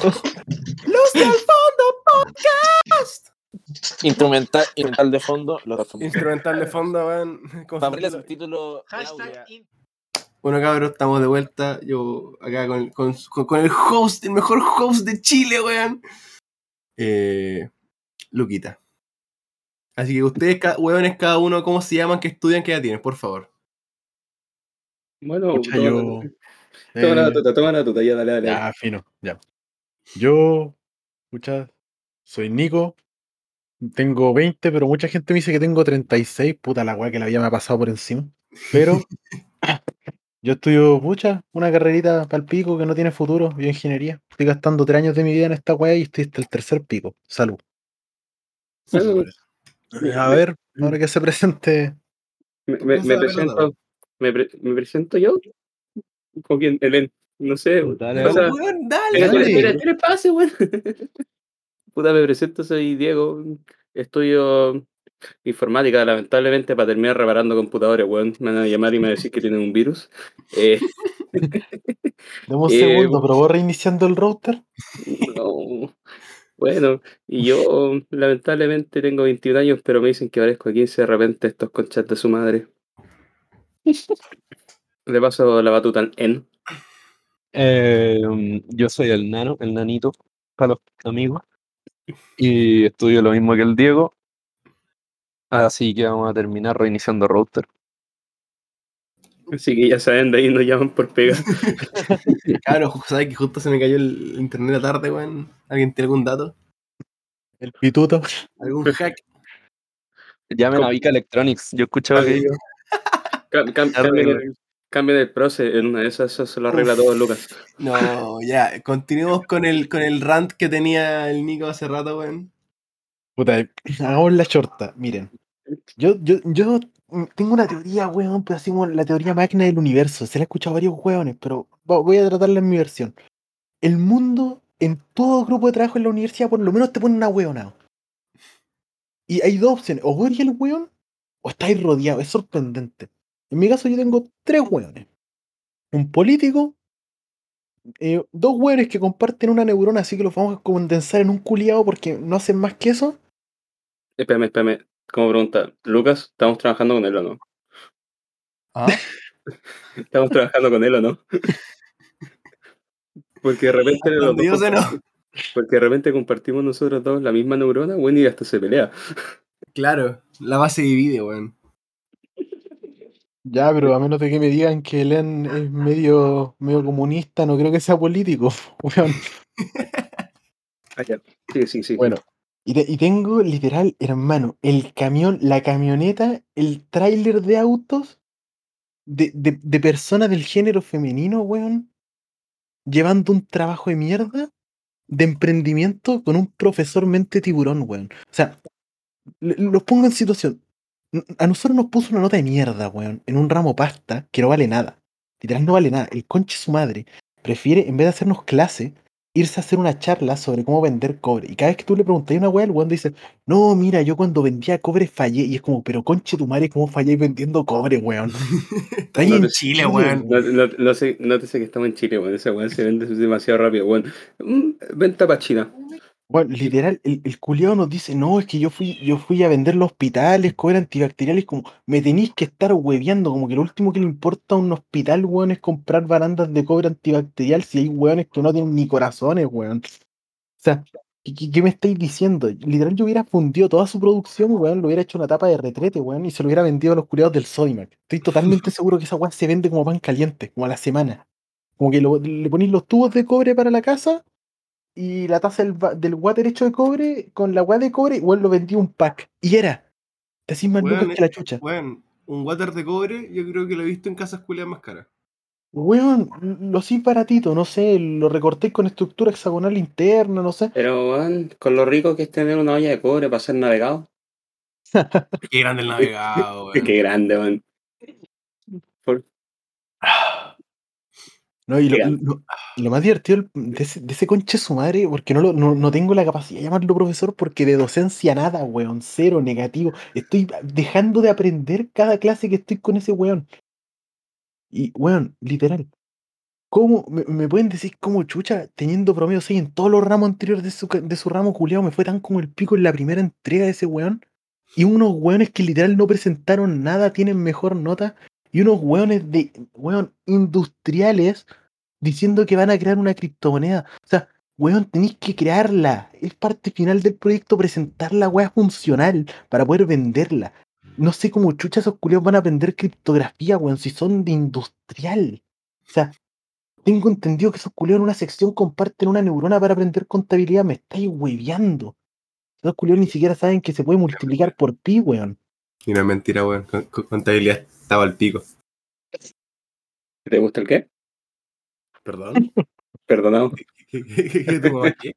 ¡Luz del fondo podcast! Instrumental, instrumental de fondo. Lo Instrumental de fondo, weón. subtítulo. Hashtag in- Bueno, cabros, estamos de vuelta. Yo acá con, con, con- con el host, el mejor host de Chile, weón. Eh, Luquita. Así que ustedes, ca- weones, cada uno, ¿cómo se llaman? ¿Qué estudian? ¿Qué edad tienen? Por favor. Bueno, yo. toma la batuta, toma la batuta, ya dale, dale. ya, fino, ya. Yo, soy Nico. Tengo 20, pero mucha gente me dice que tengo 36. Puta la weá que la vida me ha pasado por encima. Pero yo estudio, pucha, una carrerita para el pico que no tiene futuro, bioingeniería. Estoy gastando tres años de mi vida en esta weá y estoy hasta el tercer pico. Salud. Bueno, A ver, ahora que se presente. me, presento, me, pre- me presento yo. ¿Con quién? Elén. No sé. Dale, o sea, dale. Weón, dale, tira pase, weón. Puta, me presento, soy Diego. Estudio informática, lamentablemente, para terminar reparando computadores, weón. Me van a llamar y me van a decir que tienen un virus. Eh, Dame un Eh, segundo, probó reiniciando el router. no. Bueno, y yo lamentablemente tengo 21 años, pero me dicen que parezco a 15 de repente estos conchas de su madre. Le paso la batuta al N. Eh, um, yo soy el nano, el nanito, para los amigos. Y estudio lo mismo que el Diego. Así que vamos a terminar reiniciando router. Así que ya saben, de ahí nos llaman por pega. Claro, ¿sabes que justo se me cayó el internet a tarde, weón? ¿Alguien tiene algún dato? El pituto. ¿Algún hack? Llamen a Vika Electronics. Yo escuchaba que ellos. Cam- cam- El proce, en una de esas eso se lo arregla todo Lucas. No, ya, continuemos con el, con el rant que tenía el Nico hace rato, weón. Puta, hagamos la chorta. Miren, yo, yo, yo tengo una teoría, weón, pero así como la teoría máquina del universo. Se la he escuchado a varios weones, pero voy a tratarla en mi versión. El mundo, en todo grupo de trabajo en la universidad, por lo menos te pone una weonado. Y hay dos opciones: o eres el weón, o estáis rodeado. Es sorprendente. En mi caso, yo tengo tres weones: un político, eh, dos weones que comparten una neurona, así que los vamos a condensar en un culiado porque no hacen más que eso. Espérame, espérame. Como pregunta, Lucas, ¿estamos trabajando con él o no? ¿Ah? ¿Estamos trabajando con él o no? Porque de repente los dos no. Porque de repente compartimos nosotros dos la misma neurona, bueno, y hasta se pelea. Claro, la base divide, weón. Ya, pero a menos de que me digan que Len es medio, medio comunista, no creo que sea político. weón. Ah, ya. Sí, sí, sí. Bueno, y, te- y tengo literal, hermano, el camión, la camioneta, el tráiler de autos de, de, de personas del género femenino, weón, llevando un trabajo de mierda de emprendimiento con un profesor mente tiburón, weón. O sea, le- los pongo en situación. A nosotros nos puso una nota de mierda, weón, en un ramo pasta que no vale nada. Literal no vale nada. El conche su madre prefiere, en vez de hacernos clase, irse a hacer una charla sobre cómo vender cobre. Y cada vez que tú le preguntas a una weá, el weón dice, no, mira, yo cuando vendía cobre fallé. Y es como, pero conche tu madre, ¿cómo falláis vendiendo cobre, weón? Está ahí No en te- Chile, weón. No, no, no sé, nótese que estamos en Chile, weón. Ese weón se vende demasiado rápido, weón. Mm, Venta para China. Bueno, literal, el, el culiao nos dice, no, es que yo fui, yo fui a vender los hospitales, cobre antibacteriales, como, me tenéis que estar hueveando, como que lo último que le importa a un hospital, weón, es comprar barandas de cobre antibacterial si hay weones que no tienen ni corazones, weón. O sea, ¿qué, qué- qué me estáis diciendo? Literal, yo hubiera fundido toda su producción, weón, lo hubiera hecho una tapa de retrete, weón, y se lo hubiera vendido a los culiados del Sodimac. Estoy totalmente seguro que esa weón se vende como pan caliente, como a la semana. Como que lo- le ponéis los tubos de cobre para la casa y la taza del, water hecho de cobre con la weá de cobre, igual lo vendí un pack. Y era. Te hacís más lucas que la chucha. Weón, un water de cobre, yo creo que lo he visto en casas culiadas más caras. Weón, lo sí baratito, no sé, lo recorté con estructura hexagonal interna, no sé. Pero, weón, con lo rico que es tener una olla de cobre para ser navegado. Qué grande el navegado, weón. Qué grande, weón. Por- No, y lo, lo- más divertido de ese, de ese conche su madre, porque no, lo- no, no tengo la capacidad de llamarlo profesor, porque de docencia nada, weón, cero, negativo. Estoy dejando de aprender cada clase que estoy con ese weón. Y, weón, literal. ¿Cómo? ¿Me, me pueden decir cómo chucha, teniendo promedio 6 en todos los ramos anteriores de su, de su ramo culiado, me fue tan como el pico en la primera entrega de ese weón? Y unos weones que literal no presentaron nada tienen mejor nota. Y unos weones de, weón, industriales diciendo que van a crear una criptomoneda. O sea, weón, tenéis que crearla. Es parte final del proyecto presentar la weá funcional para poder venderla. No sé cómo chucha esos culiados van a aprender criptografía, weón, si son de industrial. O sea, tengo entendido que esos culiados en una sección comparten una neurona para aprender contabilidad. Me estáis hueveando. Esos culiados ni siquiera saben que se puede multiplicar por pi, weón. Y no es mentira, weón. Con, con- contabilidad estaba al pico. ¿Te gusta el qué? Perdón. Perdonado. ¿Qué, qué, qué, qué tu mamá aquí?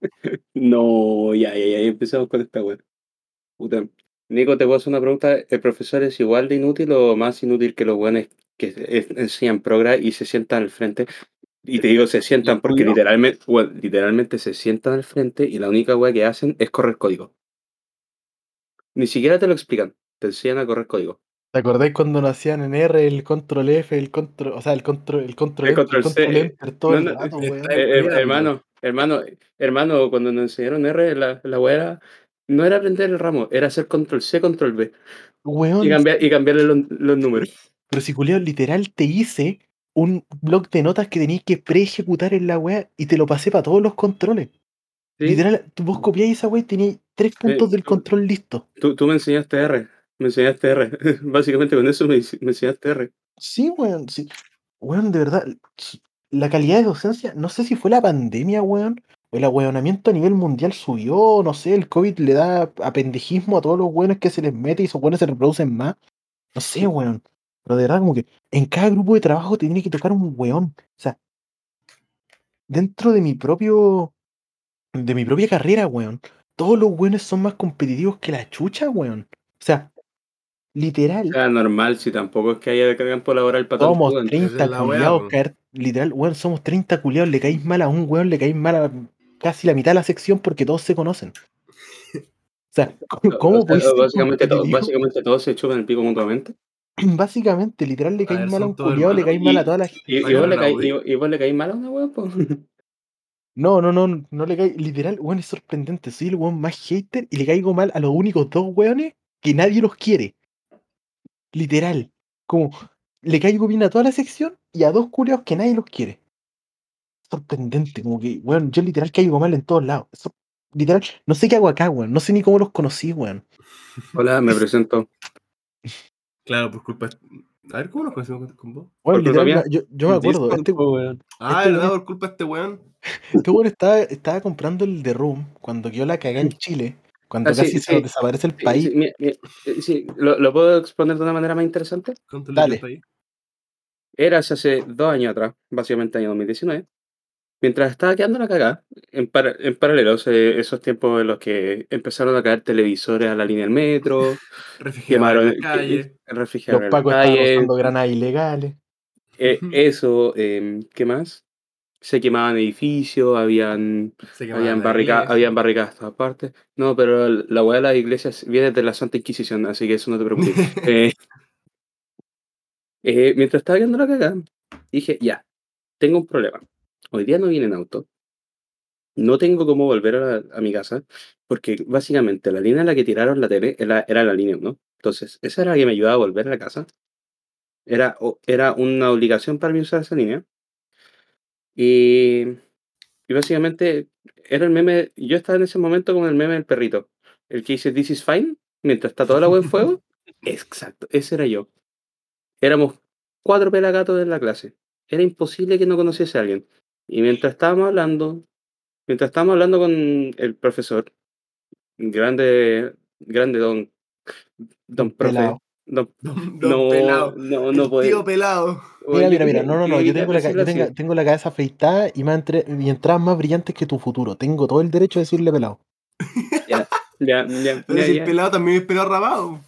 No, ya, ya, ya, empezamos con esta weá. Puta. Nico, te voy a hacer una pregunta. ¿El profesor es igual de inútil o más inútil que los buenos que enseñan progra y se sientan al frente? Y te digo, se sientan porque literalmente, literalmente se sientan al frente y la única weá que hacen es correr código. Ni siquiera te lo explican, te enseñan a correr código. ¿Te acordáis cuando nos hacían en R el control F, el control, o sea, el control, el control, El el control C, control eh, enter todo no, el no, rato, weón? Ay, Eh, eh, cuidando. hermano, hermano, hermano, cuando nos enseñaron R, la, la weá era- no era aprender el ramo, era hacer control C, control B y, Weón, cambiar, y cambiarle los, los números. pero si culiao, literal te hice un bloc de notas que tenías que pre-ejecutar en la weá y te lo pasé para todos los controles. ¿sí? Literal, vos copiáis esa weá y tenías tres puntos del tú- control listo. Tú, tú me enseñaste R, me enseñaste R. Básicamente con eso me, me enseñaste R. Sí, weón, sí. Weón, de verdad, la calidad de docencia, no sé si fue la pandemia, weón, o el ahueonamiento a nivel mundial subió, no sé, el COVID le da apendejismo a todos los weones que se les mete y esos weones se reproducen más. No sé, weón. Pero de verdad, como que en cada grupo de trabajo te tiene que tocar un weón. O sea, dentro de mi propio. de mi propia carrera, weón. Todos los weones son más competitivos que la chucha, weón. O sea, literal. Era normal, si tampoco es que haya campo laboral para todo el Somos mundo. 30 esa es la weá, culiados, caer, literal, weón, somos 30 culiados, le caís mal a un weón, le caís mal a casi la mitad de la sección porque todos se conocen. O sea, ¿cómo, O sea, ser básicamente, todo- básicamente todos se chupan el pico mutuamente. Básicamente, literal, le caís mal a un culiado, le caís mal a toda la Y, y vos le la caí, UDI. y, y vos le caís mal a una weá, po. No, no, no, no le caí. Literal, weón, es sorprendente. Soy el weón más hater y le caigo mal a los únicos dos weones que nadie los quiere. Literal. Como, le caigo bien a toda la sección y a dos culiados que nadie los quiere. Sorprendente, como que, weón, yo literal caigo mal en todos lados. Eso- literal, no sé qué hago acá, weón. No sé ni cómo los conocí, weón. Hola, me presento. Claro, por culpa. A ver, ¿cómo nos conocimos con, vos? Culpa literal, yo, yo me acuerdo. Discord, Este, weón. Ah, Este ¿verdad? weón- Por culpa de este weón. este weón estaba, estaba comprando el The Room cuando quedó la cagada en Chile. Cuando Ah, sí, casi se sí. desaparece el Sí, país. sí, mi- mi- eh, sí, ¿lo, lo puedo exponer de una manera más interesante? ¿Cuánto Dale. le país? Eras hace dos años atrás, básicamente año 2019, mientras estaba quedando la cagada, en, para- en paralelo, eh, esos tiempos en los que empezaron a caer televisores a la línea del metro, quemaron en la calle. el refrigerador Los pacos estaban usando granadas ilegales. eh, eso, eh, ¿qué más? Se quemaban edificios, habían, quemaban habían, barrica- habían barricadas a todas partes. No, pero la weá de las iglesias viene de la Santa Inquisición, así que eso no te preocupes. Eh, eh, mientras estaba viendo la cagada, dije, ya, tengo un problema. Hoy día no viene en auto. No tengo cómo volver a, la- a mi casa, porque básicamente la línea en la que tiraron la tele era, era la línea 1. Entonces, esa era la que me ayudaba a volver a la casa. Era, era una obligación para mí usar esa línea. Y, y básicamente era el meme. Yo estaba en ese momento con el meme del perrito. El que dice This is fine, mientras está toda la agua en fuego. Exacto, ese era yo. Éramos cuatro pelagatos en la clase. Era imposible que no conociese a alguien. Y mientras estábamos hablando, mientras estábamos hablando con el profesor, grande, grande don, don profe, pelado. No, pelado. no, El no puede. tío pelado. Mira, Oye, mira, mira, ¿qué- no, no, no, yo tengo la, ca- decirlo yo tenga- así? tengo la cabeza afeitada y, más entre- y entradas más brillantes que tu futuro. Tengo todo el derecho de decirle pelado. Ya, ya, ya, Pero ya, si pelado también es pelado rabado.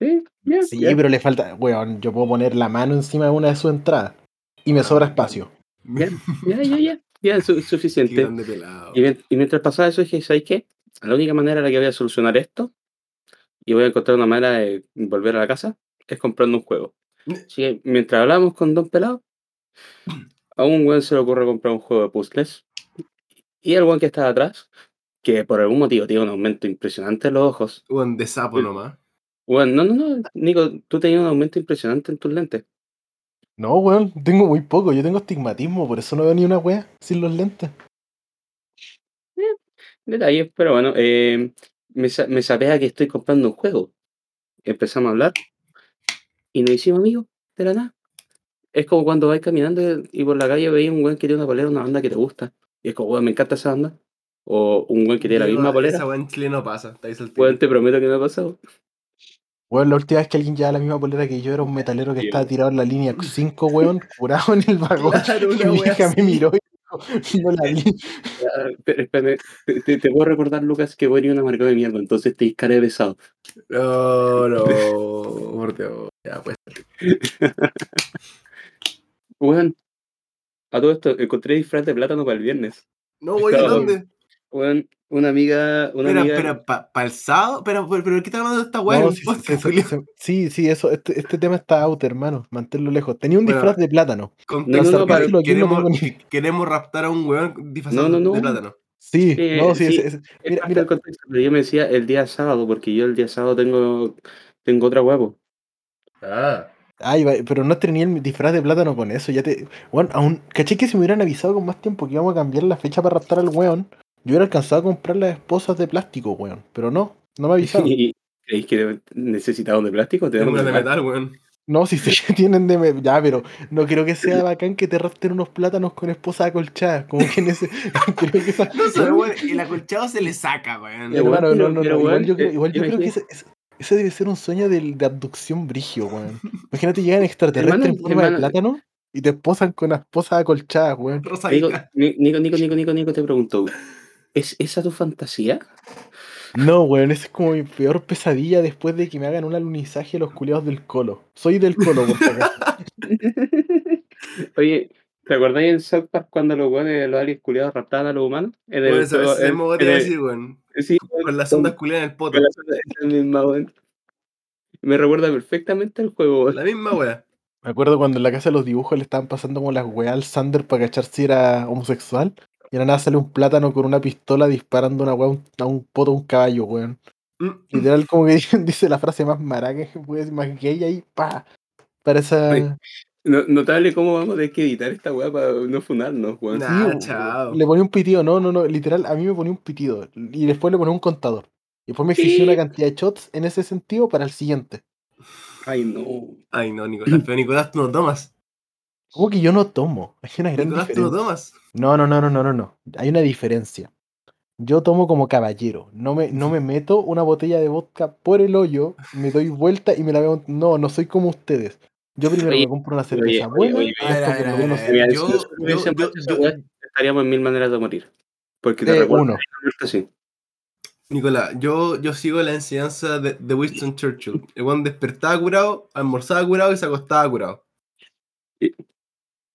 Sí, ya, Sí, ya, pero le falta, weón, yo puedo poner la mano encima de una de sus entradas y me sobra espacio. ya, ya, ya, ya, ya, su- suficiente. y mientras pasaba eso dije, ¿sabes qué? La única manera en la que voy a solucionar esto y voy a encontrar una manera de volver a la casa es comprando un juego. Así que mientras hablamos con Don Pelado, a un weón se le ocurre comprar un juego de puzzles y el weón que está atrás, que por algún motivo tiene un aumento impresionante en los ojos. Weón, de sapo Sí. nomás. Weón, no, no, no, Nico, tú tenías un aumento impresionante en tus lentes. No, weón, tengo muy poco. Yo tengo astigmatismo, por eso no veo ni una wea sin los lentes. Detalles, pero bueno, eh, me, sa- me sapea que estoy comprando un juego. Empezamos a hablar y nos hicimos amigos de la nada. Es como cuando vais caminando y por la calle veis un weón que tiene una polera de una banda que te gusta. Y es como, weón, me encanta esa banda. O un weón que tiene la misma polera. Esa weón en Chile no pasa. Weón, te prometo que me ha pasado. Weón, la última vez que alguien llevaba la misma polera que yo era un metalero que estaba tirado en la línea 5, weón, curado en el vagón. Claro, Y mi hija así. me miró y no la vi. Pero espérame, te, te- puedo recordar, Lucas, que voy a una marca de mierda, entonces te de pesado. No, no, por Dios. Ya, pues. Weón, a todo esto, encontré disfraz de plátano para el viernes. No, voy a dónde. Weón, una amiga, una Espera, amiga. espera, ¿para el sábado? Pero, pero, pero, ¿qué está hablando de esta weá? No, sí, sí, eso, este, este tema está out, hermano. Manténlo lejos. Tenía un Bueno, disfraz de plátano. Contexto, no, no, no queremos, queremos raptar a un weón disfrazado No, no, no. de plátano. Sí, Eh, no, sí, Es mira, mira, del contexto, pero yo me decía el día sábado, porque yo el día sábado tengo, tengo otra huevo. Ah. Ay, pero no tenía el disfraz de plátano con eso. Ya te. Bueno, aún. Caché que si me hubieran avisado con más tiempo que íbamos a cambiar la fecha para raptar al weón, yo hubiera alcanzado a comprar las esposas de plástico, weón. Pero no, no me avisaron. ¿Y creéis que necesitaban de plástico? Te dan una de de metal, weón. No, si se tienen de. me- Ya, pero no creo que sea bacán que te rapten unos plátanos con esposa acolchada. Como que en ese. creo que esa- No sé, weón. El acolchado se le saca, weón. Hermano, weón, no, pero- no, no. Igual weón, yo creo, eh, igual yo creo que ese, debe ser un sueño del- de, abducción brigio, weón. Imagínate llegan extraterrestres en forma de plátano y te esposan con las esposas acolchadas, weón. Nico, Nico, Nico, Nico, Nico, Nico, te pregunto, ¿es esa tu fantasía? No, weón, esa es como mi peor pesadilla después de que me hagan un alunizaje los culiados del colo. Soy del colo, por acaso. Oye, ¿te acordáis en South Park cuando los weones, los aliens culiados raptaban a los humanos? En Weón, esa juego- esa en- misma weá en te iba a el- decir, weón. Sí, Con las ondas culiadas en el poto. con la misma, weón. Me recuerda perfectamente al juego, weón. La misma weá. Me acuerdo cuando en la casa de los dibujos le estaban pasando como las weas al Sander para cachar si era homosexual. Y la nada sale un plátano con una pistola disparando una wea a un, a un poto a un caballo, weón. Mm. Literal, como que dice la frase más maraca, que puede más gay ahí, pa. Para esa. No- notable cómo vamos a tener que editar esta weá para no funarnos, weón. Nah, Sí, chao. Le ponía un pitido, no, no, no, literal, a mí me ponía un pitido. Y después le ponía un contador. Y después me exigía una cantidad de shots en ese sentido para el siguiente. Ay, no. Ay, no, Nicolás. Pero Nicolás, tú no tomas. Como que yo no tomo. Hay una gran tú no diferencia. tomas. No, no, no, no, no, no, no. Hay una diferencia. Yo tomo como caballero. No me, no me meto una botella de vodka por el hoyo, me doy vuelta y me la veo. No, no soy como ustedes. Yo primero Oye, me compro una cerveza oye, buena estaríamos en mil maneras de morir. Porque te Eh, recuerdo. Nicolás, yo, yo sigo la enseñanza de, de Winston Churchill. El weón despertaba curado, almorzaba curado y se acostaba curado.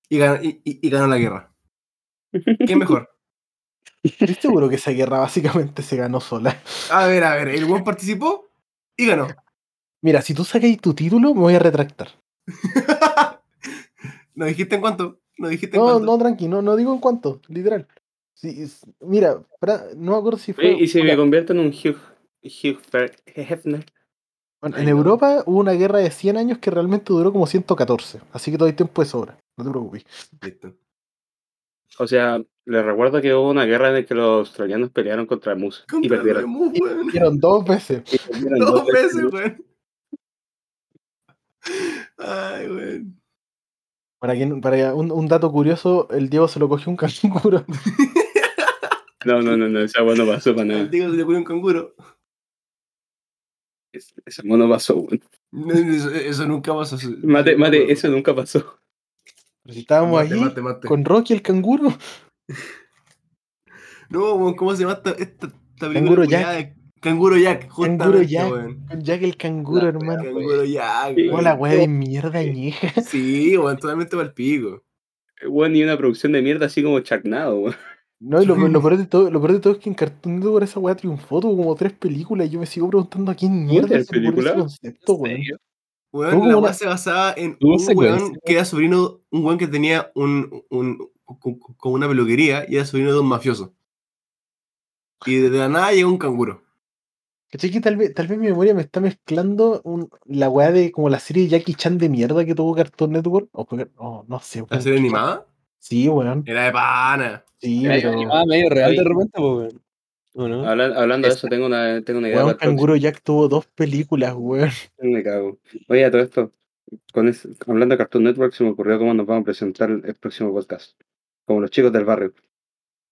Y- Y ganó, y, ganó la guerra. ¿Qué mejor? Estoy seguro que esa guerra básicamente se ganó sola. A ver, a ver, el weón participó y ganó. Mira, si tú sacáis tu título, me voy a retractar. ¿No dijiste en cuánto? ¿No dijiste en No, cuánto? no, tranqui, no, no digo en cuánto, literal. Sí, es- mira, no me acuerdo si fue. Y si me convierto en un Hugh, Hugh Hefner. Bueno, Ay, en no. Europa hubo una guerra de 100 años que realmente duró como 114. Así que todo el tiempo de sobra. No te preocupes. Listo. O sea, les recuerdo que hubo una guerra en la que los australianos pelearon contra Mus y perdieron. Weón. Hicieron dos veces. Y perdieron Dos veces, weón. Ay, weón. Para, que, para un, un dato curioso, el Diego se lo cogió un canguro. No, no, no, no, esa weá no pasó para El nada. tío se le ocurrió un canguro. Es- Esa weá no pasó, weón. No, Eso, eso nunca pasó. eso- Mate, mate, eso nunca pasó. Pero si estábamos Mate, ahí mate, mate. con Rocky el canguro. No, weón, ¿cómo se llama esta, esta, esta película Canguro culiada de- Canguro Jack, Canguro Jack. weón. Jack el canguro, La hermano. Canguro Jack, Sí. Oh, weón. la wea de mierda añeja. Sí, weón, totalmente para el pico. Weón, y una producción de mierda así como Charnado, weón. No, y lo, lo peor de todo, lo peor de todo es que en Cartoon Network esa weá triunfó, tuvo como tres películas y yo me sigo preguntando a quién mierda ¿Tres se ocurrió ese concepto, ¿En weón. Weón, la weá se basaba en un weón que era sobrino, un weón que tenía un, un, con, con una peluquería y era sobrino de un mafioso. Y de la nada llega un canguro. ¿Cachai que tal vez, tal vez mi memoria me está mezclando un- la weá de como la serie Jackie Chan de mierda que tuvo Cartoon Network? O, oh, no sé, ¿La weón. serie animada? Sí, weón. Era de pana. Sí, pero. animada medio real de repente, pues, weón. ¿O no? Hablan- hablando de eso, tengo una, tengo una idea Weón. Canguro Jack tuvo dos películas, weón. Me cago. Oye, a todo esto, con es- hablando de Cartoon Network, se me ocurrió cómo nos vamos a presentar el, próximo podcast. Como los chicos del barrio.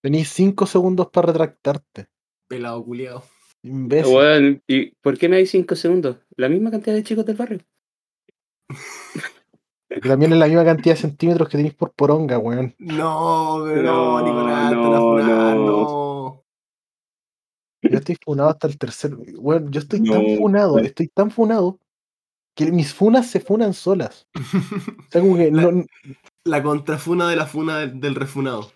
Tenís cinco segundos para retractarte. Pelado culiado. Imbécil. Weón, ¿y por qué me hay 5 segundos? La misma cantidad de chicos del barrio. Que También es la misma cantidad de centímetros que tenéis por poronga, weón. No, pero no, No, Nicolás, te no, no. no. Yo estoy funado hasta el tercer. Weón, yo estoy tan No, funado, estoy tan funado que mis funas se funan solas. O sea, como que La- no, La contrafuna de la funa del, del refunado.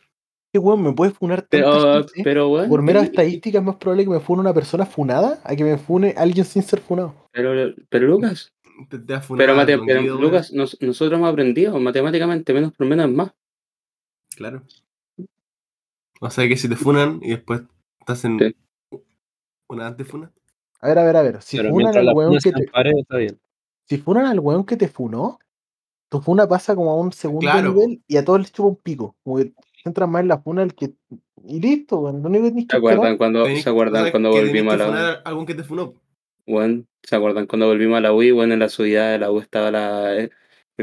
¿qué weón me puede funar Pero, gente? pero, weón. Por mera y- estadística es más probable que me fune una persona funada a que me fune alguien sin ser funado. Pero, pero Lucas, Te, te pero, mate- al pero, Guido, weón. Lucas, nos- nosotros hemos aprendido matemáticamente, menos por menos es más. Claro. O sea que si te funan y después estás en Sí. una antifuna. A ver, a ver, a ver. Si Pero funan al weón que te, pares, está bien. si funan al weón que te funó, tu funa pasa como a un segundo Claro, nivel y a todos les chupa un pico. Como que te centras más en la funa el que. Y listo, weón. Único que tenés ¿Se acuerdan cuando, ¿se acuerdan cuando volvimos a la algún que te funó. Weón, ¿se acuerdan cuando volvimos a la U? y, Bueno, en la subida de la U estaba la, el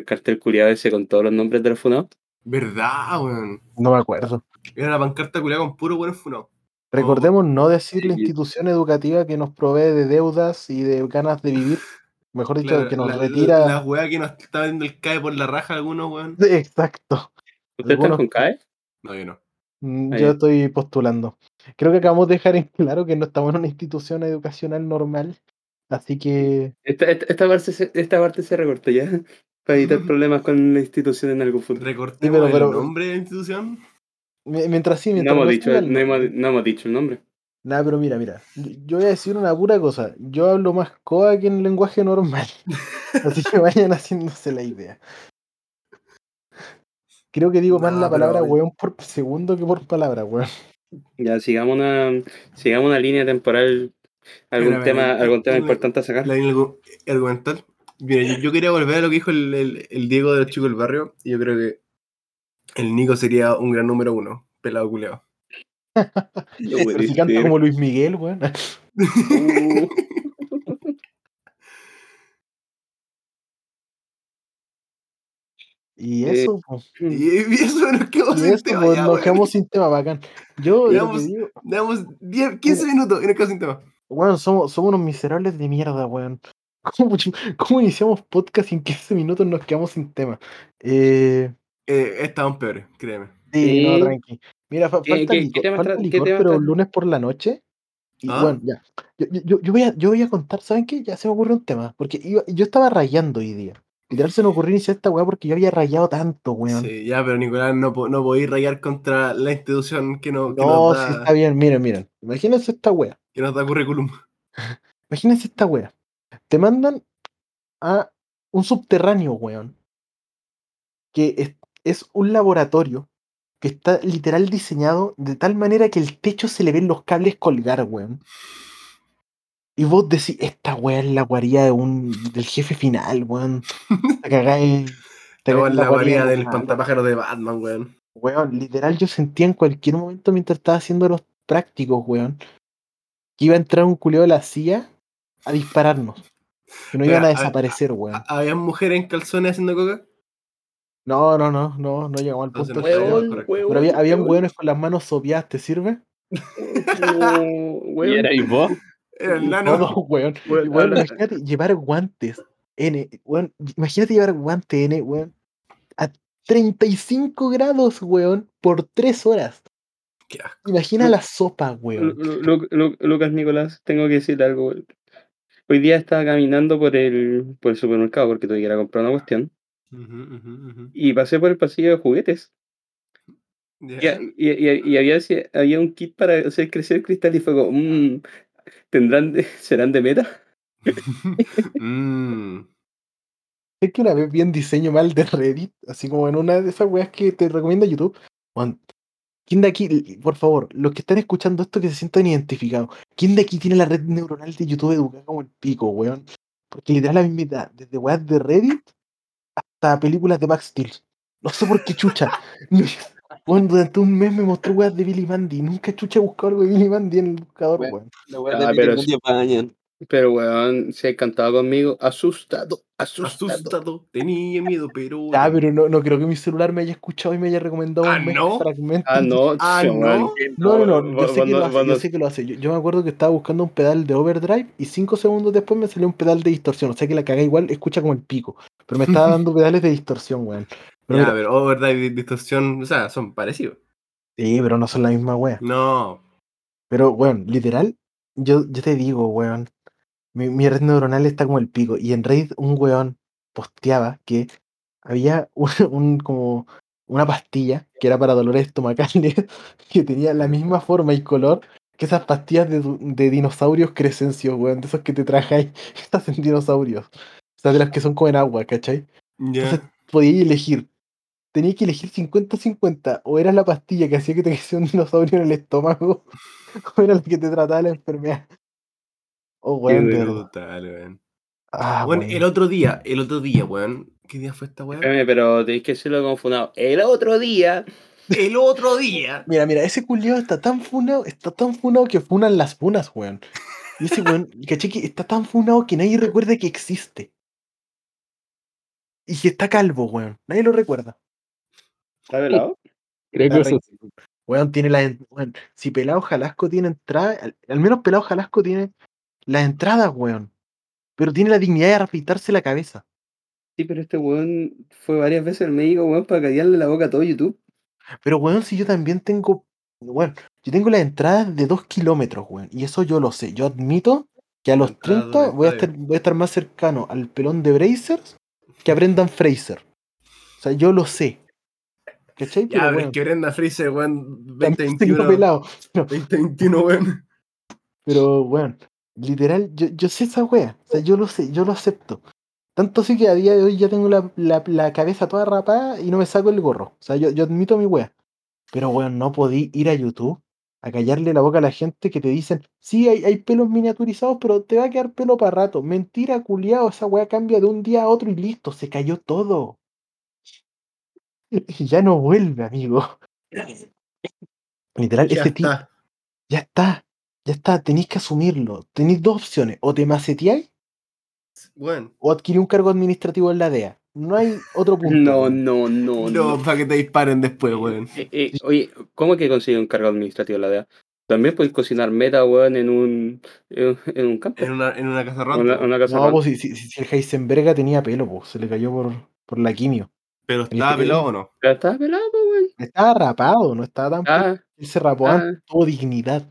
cartel culiado ese con todos los nombres de los funados. ¿Verdad, weón? No me acuerdo. Era una pancarta culiada con puro buen funado. Recordemos no decir la institución educativa que nos provee de deudas y de ganas de vivir. Mejor dicho, Claro, que nos la, retira. La, la weá que nos está viendo el CAE por la raja algunos, weón. Exacto. ¿Ustedes están Algunos- con CAE? No, yo no. Mm, Yo estoy postulando. Creo que acabamos de dejar en claro que no estamos en una institución educacional normal. Así que Esta, esta, esta parte, se, esta parte se recortó ya. Para evitar problemas con la institución en algún futuro. Recortemos pero- pero- el nombre de la institución. mi- mientras sí, No mientras hemos, no dicho, siga el no, hemos, nombre. no hemos dicho el nombre. Nada, pero mira, mira. Yo voy a decir una pura cosa. Yo hablo más coa que en lenguaje normal. Así que vayan haciéndose la idea. Creo que digo más la palabra pero- weón por segundo que por palabra, weón. Ya, sigamos una, sigamos una línea temporal. Algún Mira, tema, algún tema importante a sacar. La línea argumental. Mira, yo, yo quería volver a lo que dijo el, el- el Diego de los chicos del barrio. Y yo creo que el Nico sería un gran número uno. Pelado culeado. Si canta como Luis Miguel, weón. Uh, Y Eh, eso. Y, eso nos quedó Y sin eso, tema. ya, nos quedamos sin tema bacán. Yo digo, Damos 10, 15 minutos y nos quedamos sin tema. Weón, somos, somos unos miserables de mierda, weón. ¿Cómo, cómo iniciamos podcast y en 15 minutos nos quedamos sin tema? Eh, Eh, estaban peores, créeme. sí, no, tranqui. Mira, fa- ¿Qué- falta qué- licor, qué tema falta licor, tema pero lunes por la noche. Y ¿Ah? bueno, ya. Yo, yo- yo, yo voy a, yo voy a contar, ¿saben qué? Ya se me ocurrió un tema. Porque iba- yo estaba rayando hoy día. Literal se me ocurrió iniciar esta weá porque yo había rayado tanto, weón. Sí, ya, pero Nicolás, no, no podéis rayar contra la institución que, no, que, no, nos, sí está bien, miren, miren. Imagínense esta weá. que nos da currículum. Imagínense esta wea. Te mandan a un subterráneo, weón. Que es, es un laboratorio que está literal diseñado de tal manera que el techo se le ven los cables colgar, weón. Y vos decís, esta wea es la guarida de un, del jefe final, weón. Te cagáis. te en la guarida del weón. pantapájaro de Batman, weón. Weón, literal, yo sentía en cualquier momento mientras estaba haciendo los prácticos, weón, que iba a entrar un culeo de la CIA a dispararnos. Que no Pero, iban a a- desaparecer, weón. ¿Ha- ¿Habían mujeres en calzones haciendo coca? No, no, no, no, no llegamos al Entonces punto. no correcto. huevón, Pero había, habían huevón. weones con las manos sopeadas, ¿te sirve? ¿Y weón. era y vos? Era el No, nano. no, weón. Weón, imagínate llevar guantes, N, weón, imagínate llevar guantes, N, weón, a 35 grados, weón, por 3 horas. Qué asco. Imagina la sopa, weón. Lu- Lu- Lu- Lucas Nicolás, tengo que decir algo. weón. Hoy día estaba caminando por el, por el supermercado porque tuve que ir a comprar una cuestión y pasé por el pasillo de juguetes Ya. y, y- y- y había, había un kit para hacer crecer cristal y fue como, "Mm, ¿tendrán de- ¿serán de meta? Mm. Es que una vez vi un diseño mal de Reddit, así como en una de esas weas que te recomienda YouTube. Juan, ¿quién de aquí, por favor, los que están escuchando esto que se sientan identificados, ¿quién de aquí tiene la red neuronal de YouTube educada como el pico, weón? Porque literal la misma edad, desde weas de Reddit hasta películas de Max Steel. No sé por qué chucha. Weón, durante un mes me mostró weas de Billy Mandy. Nunca chucha he buscado algo de Billy Mandy en el buscador, Weón. weón. La weá Ah, pero. Pero, weón, se ha cantado conmigo. Asustado, asustado. Asustado, tenía miedo, pero. Ah, pero no, no creo que mi celular me haya escuchado y me haya recomendado Ah, un mes ¿no? fragmento. Ah, no, Ah, ¿no? No, no, no, yo sé que lo hace, yo sé que lo hace. Yo, yo me acuerdo que estaba buscando un pedal de overdrive y cinco segundos después me salió un pedal de distorsión. O sea que la caga igual, escucha como el pico. Pero me estaba dando pedales de distorsión, weón. Pero Ya, mira, pero overdrive y distorsión, o sea, son parecidos. sí, pero no son la misma wea. No. Pero, weón, literal, yo, yo te digo, weón, mi, mi red neuronal está como el pico. Y en Reddit un weón posteaba que había un, un- como una pastilla que era para dolores estomacales que tenía la misma forma y color que esas pastillas de, de dinosaurios crescencios, weón, de esos que te trajáis, estas en dinosaurios. O sea, de las que son como en agua, ¿cachai? Ya. Entonces podías elegir. Tenías que elegir 50-50. O era la pastilla que hacía que te creciera un dinosaurio en el estómago. O era la que te trataba la enfermedad. Oh, weón, de verdad. Ah, Bueno, weón. el otro día, el otro día, weón. ¿Qué día fue esta weón? Pero tenéis que decirlo como funado. El otro día. El otro día. Mira, mira, ese culiao está tan funado, está tan funado que funan las funas, weón. Y ese weón, caché que está tan funado que nadie recuerda que existe. Y que está calvo, weón. Nadie lo recuerda. ¿Está velado? Creo que eso re- Weón, tiene la. weón, si Pelado Jalasco tiene entrada, al, al menos Pelado Jalasco tiene las entradas, weón. Pero tiene la dignidad de afeitarse la cabeza. Sí, pero este weón fue varias veces al médico, weón, para callarle la boca a todo YouTube. Pero, weón, si yo también tengo. Weón, yo tengo las entradas de dos kilómetros, weón. Y eso yo lo sé. Yo admito que a los Entradas de 30 un voy a, estar, voy a estar más cercano al pelón de Brazers que a Brendan Fraser. O sea, yo lo sé. ¿Cachai? Ya, Pero, es que Brenda Freezer, weón, también se quedó 2021. pelado. 2021, weón. Pero, weón, literal, yo, yo sé esa wea. O sea, yo lo sé, yo lo acepto. Tanto así que a día de hoy ya tengo la, la- la cabeza toda rapada y no me saco el gorro. O sea, yo, yo admito mi wea. Pero, weón, no podí ir a YouTube a callarle la boca a la gente que te dicen, sí, hay, hay pelos miniaturizados, pero te va a quedar pelo para rato. Mentira, culiao, esa wea cambia de un día a otro y listo, se cayó todo. Y ya no vuelve, amigo. Literal, Ya ese tipo ya está, ya está, tenéis que asumirlo. Tenéis dos opciones, o te maceteáis o adquirir un cargo administrativo en la DEA. No hay otro punto. No, no, no, No, no. para que te disparen después, weón. Eh, eh, oye, ¿cómo que consigue un cargo administrativo en la DEA? También puedes cocinar meta, weón, en un, en, en un campo. En una, en una casa rota. una, una casa No, pues si, si, si el Heisenberga tenía pelo, pues se le cayó por, por la quimio. Pero estaba pelado o no. Pero estaba pelado, weón. Estaba rapado, no estaba tan. Ah, Él se rapó ah. antes, tuvo dignidad.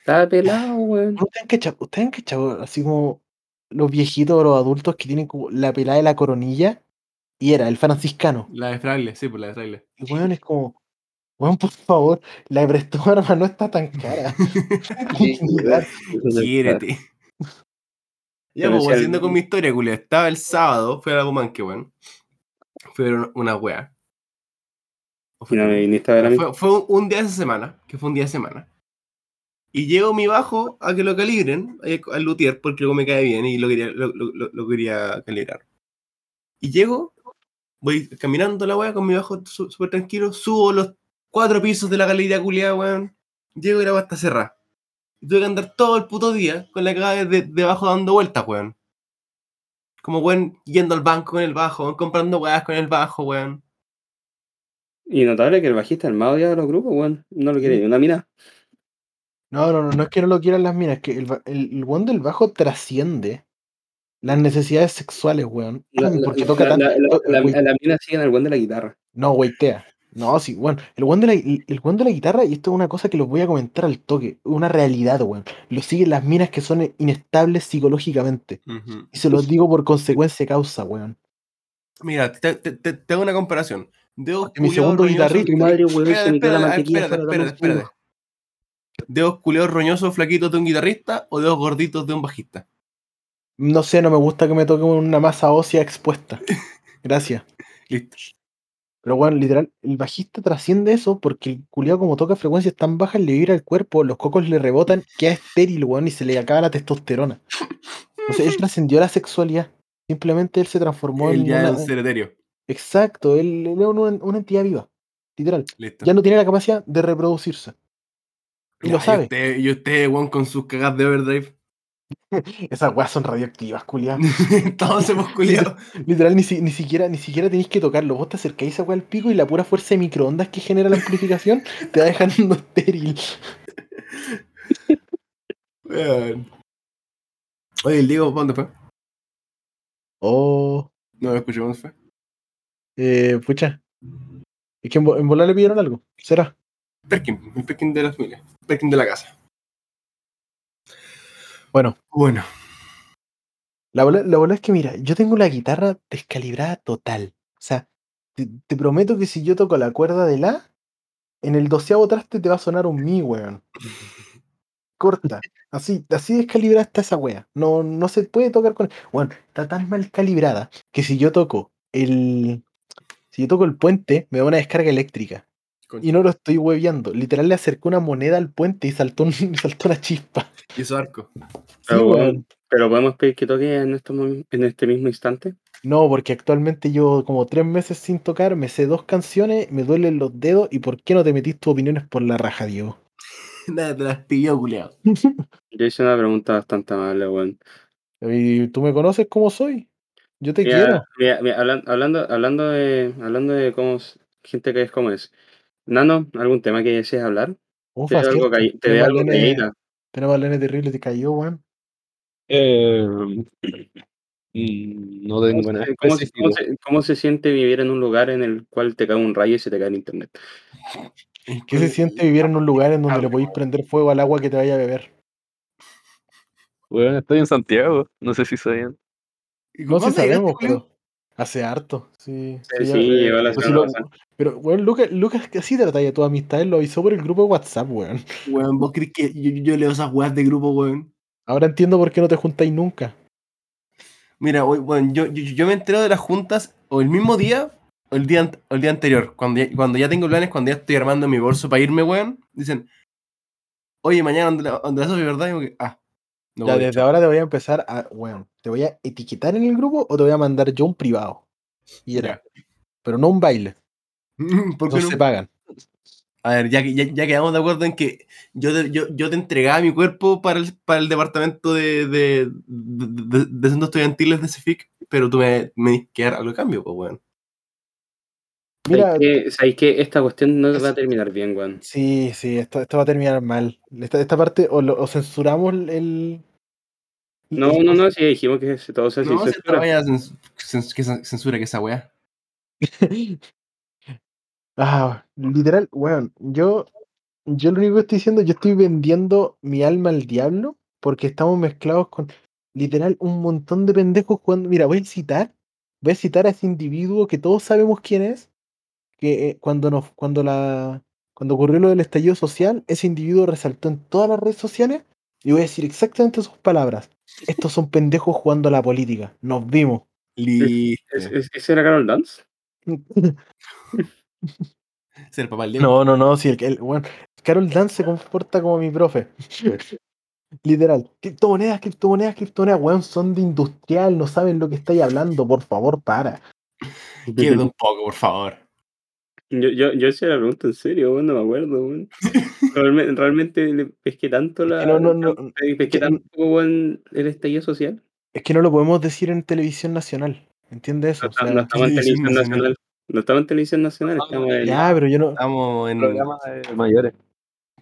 estaba pelado, weón. ¿Ustedes han cachado, ustedes han cachado así como los viejitos o los adultos que tienen como la pelada de la coronilla? Y era el franciscano. La de Fraile, sí, pues la de Fraile. El weón es como, weón, por favor, la de Presto Arma no está tan cara. Dignidad. Quiérete. Ya, pues, volviendo con mi historia, culia. Estaba el sábado, fui a la Bumanque, weón. Ver una, wea. Fue- no. Fue, fue un, día de esa semana, que fue un día de semana. Y llego mi bajo a que lo calibren, ahí al luthier, porque luego me cae bien y lo quería, lo, lo- lo- quería calibrar. Y llego, voy caminando la weá con mi bajo súper tranquilo, subo los cuatro pisos de la galería culiada, weón. Llego y la weá está cerrada. Y tuve que andar todo el puto día con la cagada de, de abajo dando vueltas, weón. Como weón, yendo al banco con el bajo, weón, comprando weas con el bajo, weón. Y notable que el bajista, el más odiado de los grupos, weón, no lo quiere ni una mina. No, no, no, no es que no lo quieran las minas, es que el, el, el weón del bajo trasciende las necesidades sexuales, weón. La, la- porque la- toca la- tanto. la- to- la- güey- la mina sigue en el weón de la guitarra. No, weitea. No, sí, weón. El weón de la, el, el weón de la guitarra, y esto es una cosa que los voy a comentar al toque, una realidad, weón. Lo siguen las minas que son inestables psicológicamente. Y se los digo por consecuencia de causa, weón. Mira, te, te- te- te hago una comparación. Dedos mi segundo guitarrista- Tu madre, weón, Espérate, se me queda la espérate, mantequilla espérate, fuera de la espérate, mano. espérate. ¿Dedos culeos roñosos flaquitos de un guitarrista o dedos gorditos de un bajista? No sé, no me gusta que me toque una masa ósea expuesta. Gracias. Listo. Pero bueno, literal, el bajista trasciende eso porque el culiao como toca frecuencias tan bajas le vibra el cuerpo, los cocos le rebotan, queda estéril, weón, y se le acaba la testosterona. O sea, él trascendió la sexualidad. Simplemente él se transformó Él en ya una... ser etéreo. Exacto, él, él es una, una entidad viva. Literal. Listo. Ya no tiene la capacidad de reproducirse. Y lo sabe. Y usted, y usted, weón, con sus cagas de overdrive. Esas weas son radioactivas, culiao. Todos hemos culiado. Literal, ni, si- ni siquiera, ni siquiera tenéis que tocarlo. Vos te acercáis a wea al pico y la pura fuerza de microondas que genera la amplificación te va dejando estéril. Weón. Oye, el Diego, ¿pa' ¿dónde fue? Oh, No me escuché, ¿dónde fue? eh, pucha. Es que en, en volar le pidieron algo. ¿Será? Perkin, el Perkin de las miles. Perkin de la casa. Bueno, Bueno, la bola, la bola es que mira, yo tengo la guitarra descalibrada total. O sea, te, te prometo que si yo toco la cuerda de la, en el doceavo traste te va a sonar un mi, weón. Corta. Así, así descalibrada está esa wea. No, no se puede tocar con. Bueno, está tan mal calibrada que si yo toco el. Si yo toco el puente, me da una descarga eléctrica. Concha. Y no lo estoy hueveando. Literal le acerqué una moneda al puente y saltó, un- saltó una chispa. y eso arco. Sí, Pero, pero podemos pedir que toque en, mom- en este mismo instante. No, porque actualmente llevo como tres meses sin tocar, me sé dos canciones, me duelen los dedos. ¿Y por qué no te metís tus opiniones por la raja, Diego? Nada, te las pilló, culiado. Yo hice una pregunta bastante amable, weón. ¿Y tú me conoces como soy? Yo te Mira, quiero. mira, mira, hablan- hablando, hablando de, hablando de cómo gente que es como es. Nano, ¿algún tema que desees hablar? Te veo algo, calli- te Tenemos veo al algo tenemos al nene terrible, te cayó, weón. Eh, mm, no ¿Cómo tengo nada se, cómo se- específico. cómo se- cómo se siente vivir en un lugar en el cual te cae un rayo y se te cae el internet? ¿Qué se siente vivir en un lugar en donde le podéis prender fuego al agua que te vaya a beber? Weón, estoy en Santiago, no sé si sabían. ¿Y No sé cuándo llegaste, sabemos, pero hace harto, sí. Sí, sí, llegó la pues semana si lo- pasada. Pero, weón, Lucas, Lucas que así trata de tu amistad, él lo avisó por el grupo de WhatsApp, weón. Weón, ¿vos crees que yo, yo leo esas weas de grupo, weón? Ahora entiendo por qué no te juntáis nunca. Mira, we- weón, yo, yo, yo me entero de las juntas o el mismo día o el día, o el día anterior. Cuando ya, cuando ya tengo planes, cuando ya estoy armando mi bolso para irme, weón. Dicen, oye, mañana donde la, donde la ¿verdad? Y ah, no ya, voy, desde ahora te voy a empezar a, weón, te voy a etiquetar en el grupo o te voy a mandar yo un privado. Y era, pero no un baile. ¿Por qué Esos no? se pagan. A ver, ya, ya, ya quedamos de acuerdo en que yo te, yo, yo te entregaba mi cuerpo para el, para el departamento de, de, de, de- de centros estudiantiles de CEFIC, pero tú me, me que dar algo de cambio, pues, weón. Mira, ¿Sabéis que, sabéis que esta cuestión no Es- va a terminar bien, weón? sí, sí, esto, esto va a terminar mal. Esta, esta parte o, lo- o censuramos el... No, no, no, sí dijimos que se- todo sea sin No, censura. vaya que censura que esa weá. Ah, literal, weón, yo, yo lo único que estoy diciendo, yo estoy vendiendo mi alma al diablo porque estamos mezclados con literal un montón de pendejos jugando. Mira, voy a citar, voy a citar a ese individuo que todos sabemos quién es, que eh, cuando nos, cuando la, cuando ocurrió lo del estallido social, ese individuo resaltó en todas las redes sociales y voy a decir exactamente sus palabras. Estos son pendejos jugando a la política. Nos vimos. Listo. ¿Es, es, ¿Ese era Carol Dance? Es el papá del. No, no, no, si el, el bueno, Carol Dance se comporta como mi profe. Literal. Criptomonedas, criptomonedas, criptomonedas, weón, son de industrial, no saben lo que estáis hablando, por favor, para. Quiero un poco, por favor. Yo, yo, yo hice la pregunta en serio, no me acuerdo. Realmente, realmente le pesqué tanto la. Que no, no, no, pesqué tanto, weón, el estallido social. Es que no lo podemos decir en televisión nacional. ¿Entiendes eso? No, O sea, no estamos en televisión nacional. nacional. No estamos en televisión nacional, estamos en. ya, pero yo no. Estamos en. Programa de mayores.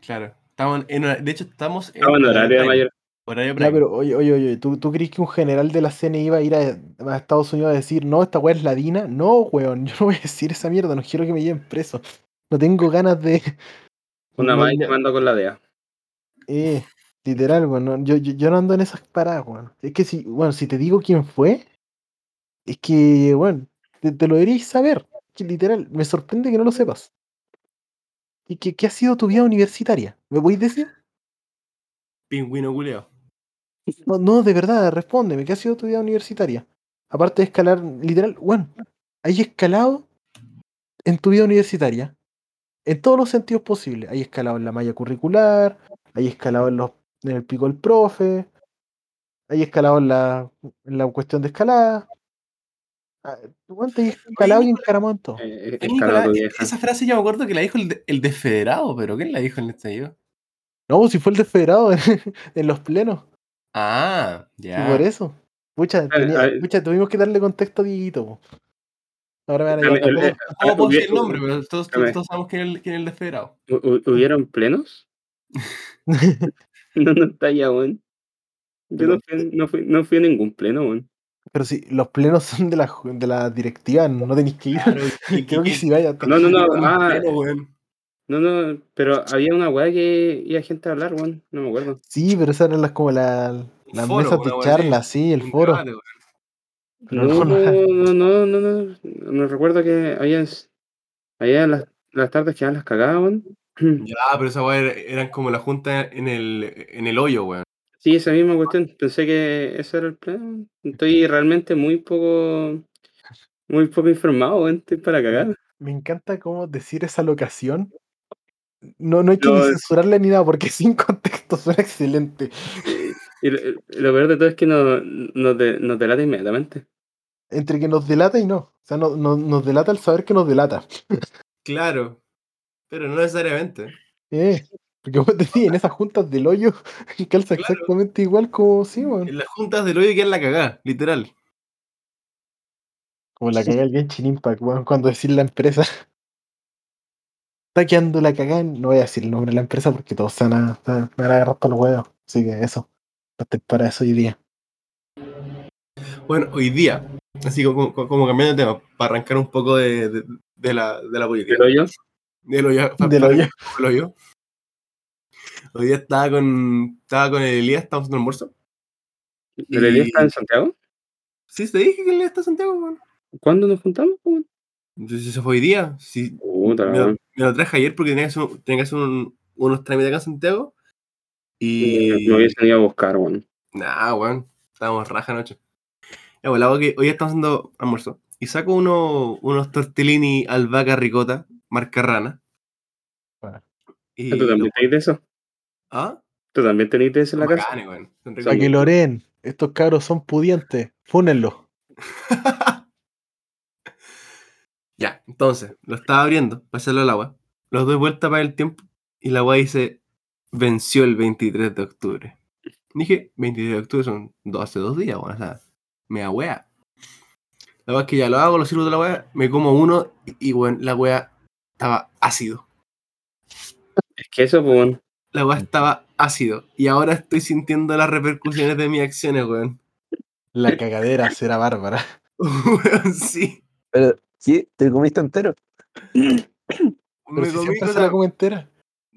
Claro. Estamos en, de hecho, estamos en. Estamos en horario de prime. Horario Ya, pero oye, oye, oye, ¿tú, ¿tú crees que un general de la CNI iba a ir a, a Estados Unidos a decir, no, esta weá es la DINA? No, weón, yo no voy a decir esa mierda, no quiero que me lleven preso. No tengo ganas de. Una no, más mando con la DEA. Eh, literal, weón. no, yo, yo, yo no ando en esas paradas, weón. Es que si, bueno, si te digo quién fue, es que, bueno, te, te lo deberíais saber. Que literal, me sorprende que no lo sepas. ¿Y qué, qué ha sido tu vida universitaria? ¿Me podéis decir? Pingüino culeo. No, no, de verdad, respóndeme, ¿qué ha sido tu vida universitaria? Aparte de escalar, literal, bueno, hay escalado en tu vida universitaria, en todos los sentidos posibles. Hay escalado en la malla curricular, hay escalado en, los, en el pico del profe, hay escalado en la, en la cuestión de escalada. Ah, weón, te hay escalado y encaramado en todo. Eh, Eh, escalado esa frase yo me acuerdo que la dijo el, de- el desfederado, pero ¿quién la dijo en el estallido? No, si fue el desfederado en, en los plenos. Ah, Y ya. por eso. Pucha, tenía- a ver. pucha, tuvimos que darle contexto a Dieguito. po. Ahora me van a eh, ¿Cómo puedo decir el nombre? Pero todos, todos sabemos quién es el, quién es el desfederado. hu- hu- ¿Hubieron plenos? No, no está ya, weón. Yo no fui, no, fui, no fui a ningún pleno, weón. Pero si los plenos son de la, de la directiva, no tenéis que ir. Claro, y- Creo que y- si vaya. te- No, no, no. Ah, pleno, weón. No, no. Pero había una weá que iba gente a hablar, weón. No me acuerdo. Sí, pero esas eran las como la, las foro, mesas de charla, sí, el Un foro. debate, No, no, no. no, no, no, no. No recuerdo que había, había las, las tardes que las cagadas, weón. Ya, pero esa weá era- eran como la junta en el, en el hoyo, weón. Sí, esa misma cuestión. Pensé que ese era el plan. Estoy realmente muy poco, muy poco informado, weón. Estoy para cagar. Me encanta cómo decir esa locación. No, no hay que No, ni es- censurarle ni nada, porque sin contexto suena excelente. Y lo, lo peor de todo es que nos, nos, de- nos delata inmediatamente. Entre que nos delata y no. O sea, no, no- nos delata el saber que nos delata. Claro. Pero no necesariamente. Eh, porque vos decís, en esas juntas del hoyo calza Claro. exactamente igual como sí, weón. En las juntas del hoyo quedan la cagada, literal. Como la cagada del Genshin Impact, weón, cuando decir la empresa. Está quedando la cagada, no voy a decir el nombre de la empresa porque todos se van a, se van a agarrar todos los huevos. Así que eso. Para eso hoy día. Bueno, hoy día, así como, como- como cambiando de tema, para arrancar un poco de, de- de la, de la política. Del hoyo. Del hoyo. arrancar un poco el hoyo. Hoy día estaba con, estaba con el Elías, estábamos en almuerzo. ¿el Elías está en Santiago? Sí, te dije que el Elías está en Santiago, weón. ¿Cuándo nos juntamos? weón? Entonces, Eso fue hoy día. Sí, Puta. Me lo traje ayer porque tenía que hacer, un- tenía que hacer un- unos trámites acá en Santiago. Y. Me hubiesen ido a buscar, weón. Nah, weón. Estábamos raja anoche. Ya, bueno, la que hoy estamos haciendo almuerzo. Y saco uno, unos tortellini albahaca ricota, marca rana. Bueno. Y ¿Tú también tenés de eso? ¿Ah? ¿Tú también tenés de eso en la casa? Son Para que. Loren, estos cabros son pudientes. Fúnenlos. ya, entonces, lo estaba abriendo para echarlo al agua. Los doy vuelta para el tiempo. Y la agua dice, venció el 23 de octubre. Dije, 23 de octubre son dos, hace dos días, weón. O sea, me da wea. La verdad es que ya lo hago, lo sirvo de la wea, me como uno y, y bueno, la wea estaba ácido. Es que eso, pues, weón. La wea estaba ácido. Y ahora estoy sintiendo las repercusiones de mis acciones, weón. La cagadera será bárbara. Weón, sí. Pero, ¿qué? ¿Te comiste entero? Pero Me si comí se la come entera.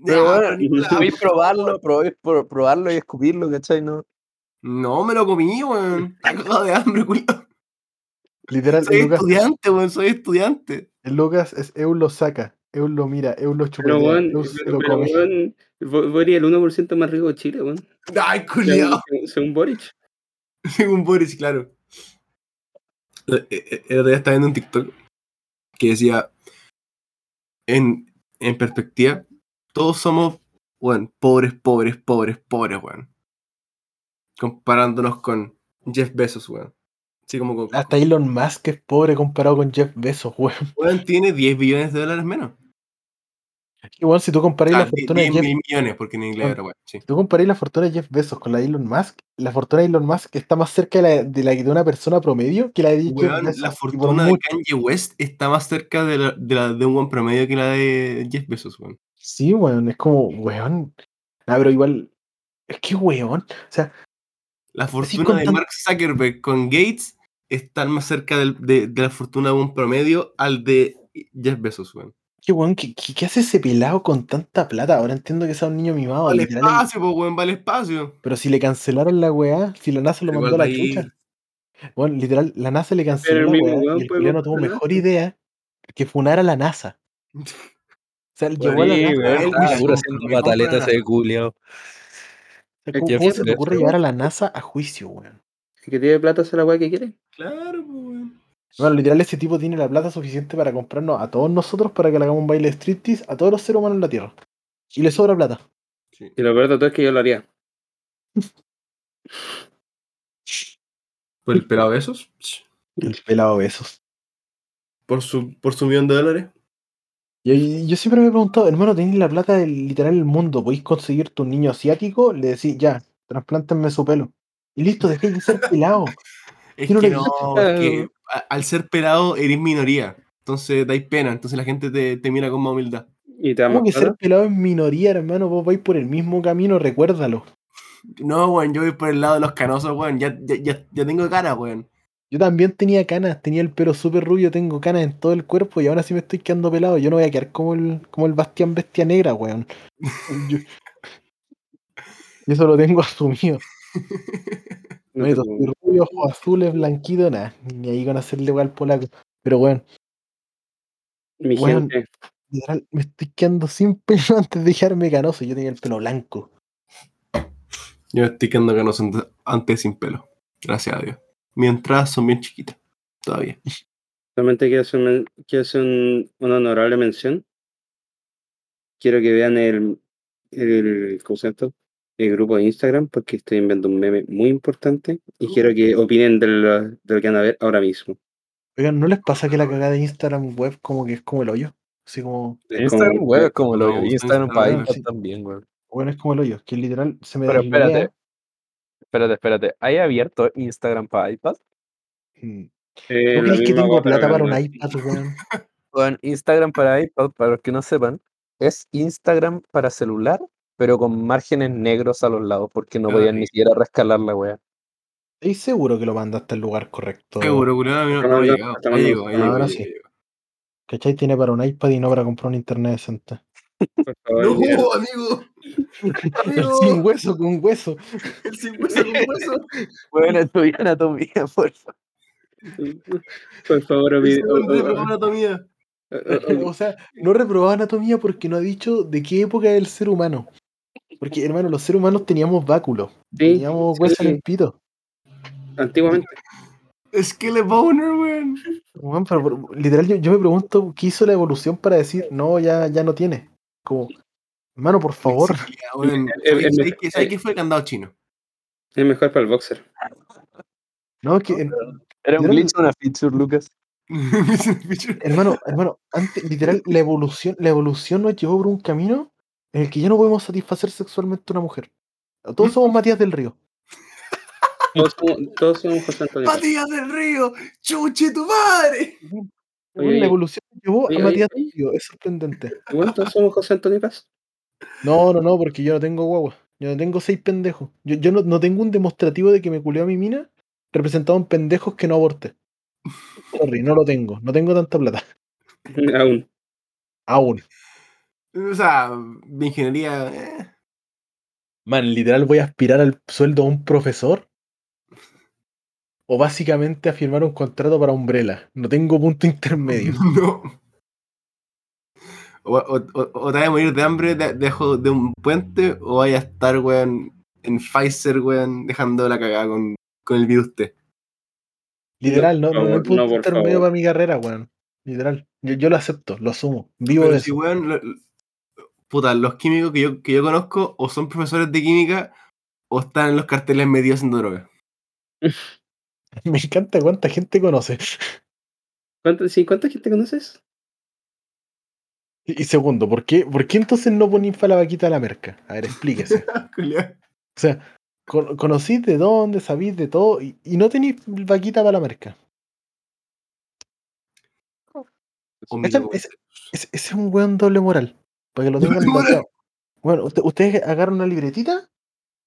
Pero favor. probarlo, probéis por- probarlo y escupirlo, ¿cachai? No. No me lo comí, weón. Está cagado de hambre, culiao. Literal, Soy Lucas, estudiante, weón, soy estudiante. el Lucas es Eul lo saca. Eul lo mira, Eul lo Pero, chupetea, weón, Eul se pero, lo pero, come. weón, eres el 1% más rico de Chile, weón. Ay, culiao. Según, según Boric. Según Boris, claro. Eh, eh, El otro día estaba viendo un TikTok que decía, en, en perspectiva, todos somos, weón, pobres, pobres, pobres, pobres, weón. Comparándonos con Jeff Bezos, weón. Así como, con- Hasta Elon Musk es pobre comparado con Jeff Bezos, weón. weón, tiene 10 billones de dólares menos. Igual si tú comparáis Ah, la fortuna de 10 Jeff mil millones, porque en inglés Ah. era, weón, sí. Si tú comparáis la fortuna de Jeff Bezos con la de Elon Musk, la fortuna de Elon Musk está más cerca de la de, la de una persona promedio que la de Jeff Weón, Bezos. la fortuna de. Kanye West está más cerca de, la, de, la- de un buen promedio que la de Jeff Bezos, weón. Sí, weón, es como, weón. Ah, pero igual, es que weón. O sea, La fortuna de tan- Mark Zuckerberg con Gates está más cerca del- de, de la fortuna de un promedio al de Jeff Bezos, weón. Qué weón, ¿qué, qué, qué hace ese pelado con tanta plata? Ahora entiendo que sea un niño mimado, Vale literal. espacio, pues, weón, vale espacio. Pero si le cancelaron la weá, si la NASA lo Igual mandó a la chucha. Bueno, literal, la NASA le canceló el la weá weón y el puede culiao no tuvo mejor idea que funar a la NASA. O sea, llevó a la Sí, NASA puro haciendo pataletas ese culiao. ¿Cómo, hacer se te ocurre llevar a la NASA a juicio, weón? El que tiene plata hace la weá que quiere. Claro, pues, weón. Bueno, literal, ese tipo tiene la plata suficiente para comprarnos a todos nosotros para que le hagamos un baile de striptease a todos los seres humanos en la Tierra. Y le sobra plata. Sí. Y lo peor de todo es que yo lo haría. ¿Por el pelado de esos? El pelado besos. ¿Por su, por su millón de dólares? Yo, yo siempre me he preguntado, hermano, tenéis la plata del literal del mundo, podéis conseguir tu niño asiático, le decís, ya, trasplántenme su pelo. Y listo, dejéis de ser pelado. Es no que le- no, es que al ser pelado eres minoría. Entonces dais pena, entonces la gente te, te mira con más humildad. Y te ¿Cómo que ser pelado es minoría, hermano? Vos vais por el mismo camino, recuérdalo. No, weón, yo voy por el lado de los canosos, weón. Ya, ya, ya, ya tengo cara, weón. Yo también tenía canas, tenía el pelo súper rubio, tengo canas en todo el cuerpo y ahora sí me estoy quedando pelado. Yo no voy a quedar como el, como el Bastián Bestia Negra, weón. Yo- y eso lo tengo asumido. No rubio, ojos azules, blanquito, nada. Ni ahí con hacerle igual al polaco. Pero weón, Mi Weón. gente. literal, me estoy quedando sin pelo antes de dejarme canoso. Yo tenía el pelo blanco. Yo me estoy quedando canoso ante- antes sin pelo. Gracias a Dios. Mis entradas son bien chiquitas. Todavía. Solamente quiero hacer, un- quiero hacer un- una honorable mención. Quiero que vean el, el, ¿cómo se llama esto? El grupo de Instagram porque estoy enviando un meme muy importante y quiero que opinen de lo, de lo que van a ver ahora mismo. Oigan, ¿no les pasa que la cagada de Instagram web como que es como el hoyo? Así como, Instagram, como- weón, es como no me gusta Instagram para sí. también, weón. bueno, es como el hoyo, que literal se me Pero espérate. Espérate, espérate. ¿Hay abierto Instagram para iPad? Mm. eh, ¿Tú la crees que tengo plata para un iPad, weón? Bueno, Instagram para iPad, para los que no sepan, es Instagram para celular, pero con márgenes negros a los lados, porque no podían ni siquiera rescalar la wea. Estoy seguro que lo mandaste al lugar correcto. Seguro, culiao, no, no llegado. Ahora sí. ¿Cachai? Tiene para un iPad y no para comprar un internet decente. Por favor, No, envíen- amigo. El Amigo. sin hueso con hueso. El sin hueso con hueso. Bueno, estudié anatomía, por favor. por favor, El opi- segundo o- de o- programa anatomía. O sea, no reprobaba anatomía porque no ha dicho de qué época es el ser humano. Porque, hermano, los seres humanos teníamos báculo. Sí, Teníamos hueso en sí. el pito. antiguamente. Skelleboner, weón. Weón, pero por- literal, yo, yo me pregunto qué hizo la evolución para decir, no, ya, ya no tiene. Como, hermano, por favor. ¿Sabes- qué- eh, ¿Sabes qué fue el candado chino? Es mejor para el boxer. No, que, en- Era un glitch, una feature, Lucas. hermano, hermano, antes, literal, la evolución, la evolución nos llevó por un camino en el que ya no podemos satisfacer sexualmente a una mujer. Todos somos Matías del Río. Todos somos, todos somos José Antonio. ¡Matías del Río! ¡Chuche tu madre! La evolución llevó oye, a Matías oye, del Río. Es sorprendente. Igual todos somos José Antonio Paz. No, no, no, porque yo no tengo guagua. Yo no tengo seis pendejos. Yo, yo no, no tengo un demostrativo de que me culeó a mi mina representado en pendejos que no aborté. Sorry, no lo tengo. No tengo tanta plata. Aún. Aún. O sea, de ingeniería. eh. Man, literal voy a aspirar al sueldo de un profesor. O básicamente a firmar un contrato para Umbrella. No tengo punto intermedio. No. O, o, o- o te vas a morir de hambre de- debajo de un puente, o vaya a estar, weón, en Pfizer, weón, dejando la cagada con, con el virus T. Literal, no, por no, no hay punto no, intermedio favor. para mi carrera, weón. Literal. Yo, yo lo acepto, lo asumo. Vivo Pero de si, eso. weón, lo- puta, los químicos que yo, que yo conozco, o son profesores de química, o están en los carteles metidos haciendo droga. Me encanta cuánta gente conoce. ¿Cuánta, sí, ¿Cuánta gente conoces? Y, y segundo, ¿por qué, ¿por qué entonces no ponen para la vaquita a la merca? A ver, explíquese. O sea, con- conocís de dónde, sabís de todo y, y no tenéis vaquita para la merca. Ese, ese es un weón doble moral. Para que lo tengan tatuado. Bueno, usted- ustedes agarran una libretita,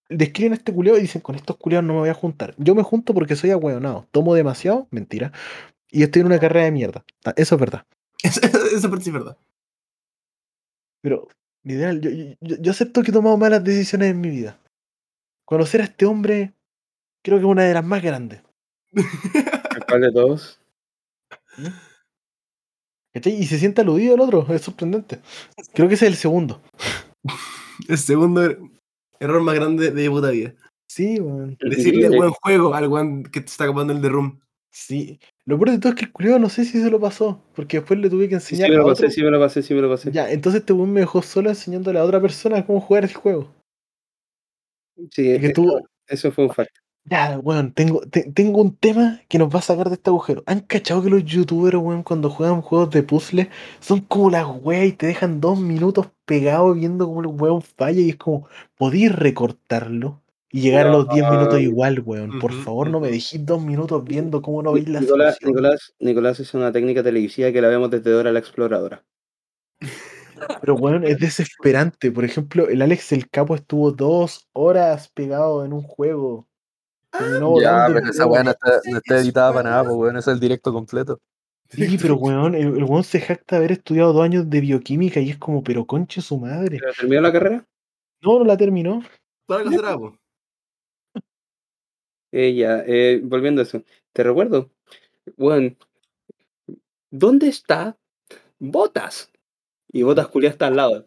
describen a este culiao y dicen, con estos culiados no me voy a juntar. Yo me junto porque soy ahueonado. Tomo demasiado, mentira. Y estoy en una carrera de mierda. Ah, Eso es verdad. Parte sí es verdad. Pero, literal, yo, yo, yo acepto que he tomado malas decisiones en mi vida. Conocer a este hombre, creo que es una de las más grandes. ¿A cuál de todos? ¿Cachai? Y se siente aludido el otro, es sorprendente. Creo que ese es el segundo. El segundo. Error más grande de mi puta vida. Sí, weón. Decirle Sí, buen juego al weón que te está ocupando el de Room. Sí. Lo peor de todo es que el culiao no sé si se lo pasó. Porque después le tuve que Sí, enseñar sí me a lo otro. pasé, sí me lo pasé, sí me lo pasé. Ya, entonces este weón me dejó solo enseñándole a otra persona cómo jugar el juego. Sí, que eso, tú- eso fue un fact. Ya, weón, tengo, te- tengo un tema que nos va a sacar de este agujero. ¿Han cachado que los youtubers, weón, cuando juegan juegos de puzzle, son como las weas y te dejan dos minutos pegados viendo cómo el weón falla y es como, podéis recortarlo y llegar a los 10 minutos igual, weón. Por Ujú, favor, no me ujú. dejéis dos minutos viendo cómo no veis la Nicolás, solución. Nicolás, Nicolás es una técnica televisiva que la vemos desde Dora la Exploradora. Pero, weón, es desesperante. Por ejemplo, el Alex el Capo estuvo dos horas pegado en un juego. Terminó Ya, pero esa weá no está, no está editada para nada, pues weón, ese es el directo completo. Sí, pero weón, el, el weón se jacta de haber estudiado dos años de bioquímica y es como, pero conche su madre. ¿Pero ¿Terminó la carrera? No, no la terminó. Para que será, po. Eh, volviendo a eso. Te recuerdo, weón, ¿dónde está Botas? Y Botas culia está al lado.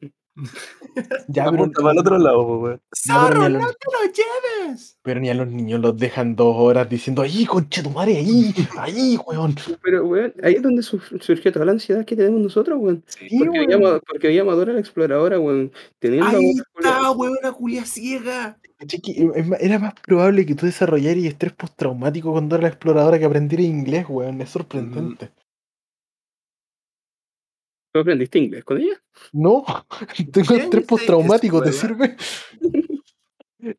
Ya, pero, Apunta para el otro lado, weón. a ¡Zorro, los, no te lo lleves! pero ni a los niños los dejan dos horas diciendo, ahí, conche tu madre, ahí, ahí, weón. Pero, weón, ahí es donde sur- surgió toda la ansiedad que tenemos nosotros, weón. Sí, Porque weón. veíamos, porque veíamos a Dora la Exploradora, weón, teniendo Ahí está, weona culia ciega. Caché que es más- Era más probable que tú desarrollaras estrés postraumático cuando era la exploradora que aprendiera inglés, weón. Es sorprendente. ¿Tú aprendiste inglés con ella? No, tengo ¿Qué año estrés postraumático, ¿te sirve?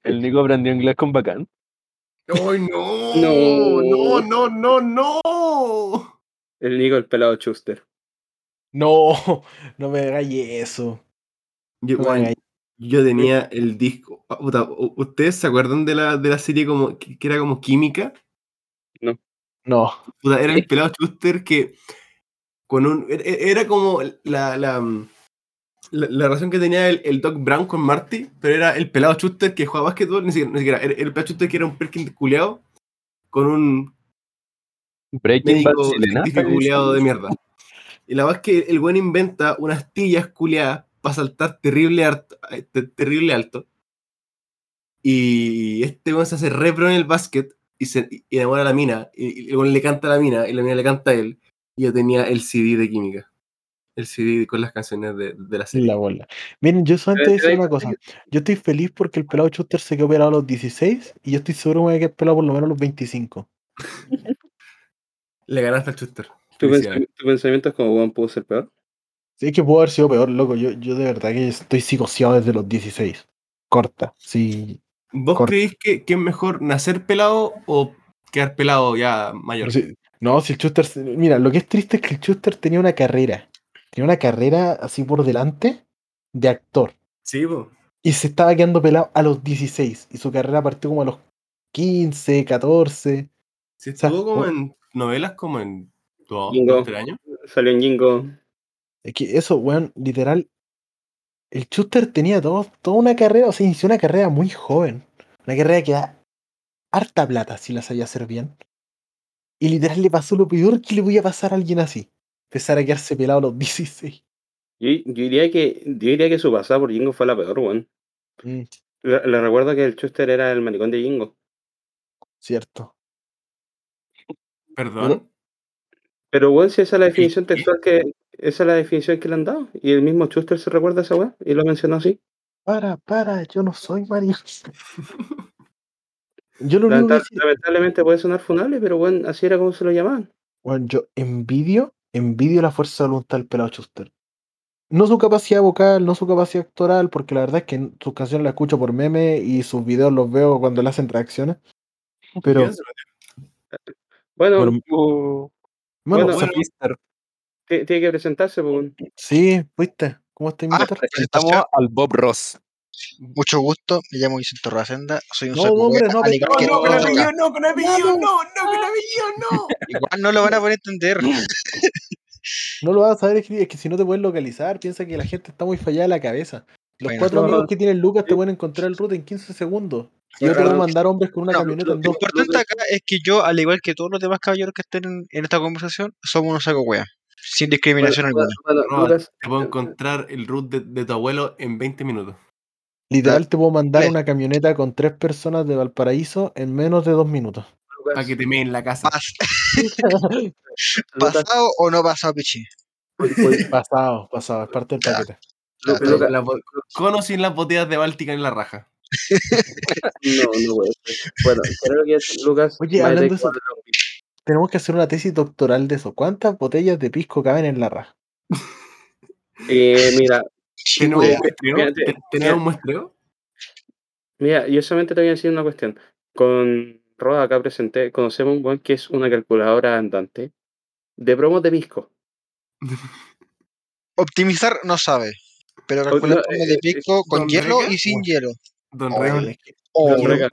El Nico aprendió inglés con bacán. ¡Ay, no! No. ¡No, no, no, no! El Nico, el pelado Chuster. No, no me hagáis eso. Yo, No tenía el disco. ah, puta, ¿u- ¿Ustedes se acuerdan de la, de la serie como que, era como química? No. Puta, era el pelado Schuster que con un. e- e- Era como la, la, mm, la, la relación que tenía el, el Doc Brown con Marty, pero era el pelado Schuster que jugaba básquetbol, ni siquiera, ni siquiera, era el pelado Schuster que era un Perkin culeado con un Breaking médico científico culeado de mierda. Y la verdad es que el buen inventa unas tillas culeadas para saltar terrible, harto- eh, te- terrible alto. Y este weón se hace re pro en el básquet y se y enamora a la mina. Y, y el le canta a la mina y la mina le canta a él. Y yo tenía el CD de química. El CD con las canciones de, de la serie. La bola. Miren, yo solamente decir una cosa. Yo estoy feliz porque el pelado Chuster se quedó operado a los 16 y yo estoy seguro que me voy a quedar pelado por lo menos a los 25. Le ganaste al Chuster. ¿Tu, Felicidades. pens- tu pensamiento es como, pudo ser peor? Sí, es que pudo haber sido peor, loco. Yo, yo de verdad que estoy psicoseado desde los 16. Corta. Sí. ¿Vos Corta. creéis que, que es mejor nacer pelado o quedar pelado ya mayor? Sí- no, si el Chuster. se- Mira, lo que es triste es que el Chuster tenía una carrera. Tenía una carrera así por delante de actor. Sí, po. Y se estaba quedando pelado a los 16. Y su carrera partió como a los 15, 14. Sí, sea, estuvo como en novelas como en dos, tres años. Salió en Jingo. Es que eso, weón, literal. El Chuster tenía todo, toda una carrera, o sea, inició una carrera muy joven. Una carrera que da harta plata si la sabía hacer bien. Y literal le pasó lo peor que le podía pasar a alguien así. Empezar a quedarse pelado a los 16. Yo, yo diría que, yo diría que su pasada por Jingo fue la peor, weón. Mm, Le, le recuerdo que el Chuster era el maricón de Jingo. cierto. Perdón. Pero, weón, si esa es la definición textual que. Esa es la definición que le han dado. Y el mismo Chuster se recuerda a esa weá. Y lo mencionó así. Para, para, yo no soy Mario. Yo lo único que lamentablemente puede sonar funable, pero, weón, así era como se lo llamaban. Bueno, yo envidio, envidio la fuerza de voluntad del pelado Chuster. No su capacidad vocal, no su capacidad actoral, porque la verdad es que sus canciones las escucho por meme y sus videos los veo cuando le hacen reacciones. Pero, ¿Quién se lo- Bueno, Bueno, Uh, bueno, bueno, bueno. Tiene que presentarse, pues, weón. sí, ¿viste? ¿Cómo está Ah, Mister? presentamos al Bob Ross. Mucho gusto, me llamo Vicente Rosenda, soy un No, saco hombre, no, al pero- igual No, que no, con todos apellido acá. no, con apellido no, no, con apellido no. Igual no lo van a poder entender. No lo vas a saber escribir, es que si no te puedes localizar, piensa que la gente está muy fallada de la cabeza. Los Bueno. cuatro No, amigos no. que tienen Lucas te pueden encontrar el route en 15 segundos. Yo te no, mandar hombres con una no, camioneta en Lo dos. importante acá es que yo, al igual que todos los demás caballeros que estén en, en esta conversación, somos unos saco wea, sin discriminación Bueno, alguna. bueno, No, Te puedo encontrar el root de, de tu abuelo en 20 minutos. Literal te puedo mandar una camioneta con tres personas de Valparaíso en menos de dos minutos. Para que te meen la casa. Pas- ¿Pasado o no pasado, Pichi? pasado, pasado, es parte del paquete. Ya, Lu- Lucas, La bo- con o sin las botellas de Báltica en la raja. no, no puede ser. Bueno, creo que es Lucas. Oye, hablando de eso, Tenemos que hacer una tesis doctoral de eso. ¿Cuántas botellas de pisco caben en la raja? Eh, mira, ¿Tenemos Mira, un muestreo? mira, ¿Te- mira. ¿Tenemos un muestreo? Mira, yo solamente te voy a decir una cuestión. Con Roda acá presenté, conocemos un buen que es una calculadora andante de promos de pisco. Optimizar no sabe, pero no, calcular eh, como de eh, pico con ¿Don hielo Reca? y sin Bueno. hielo. Don Oh, es que, Oh, Don Reca.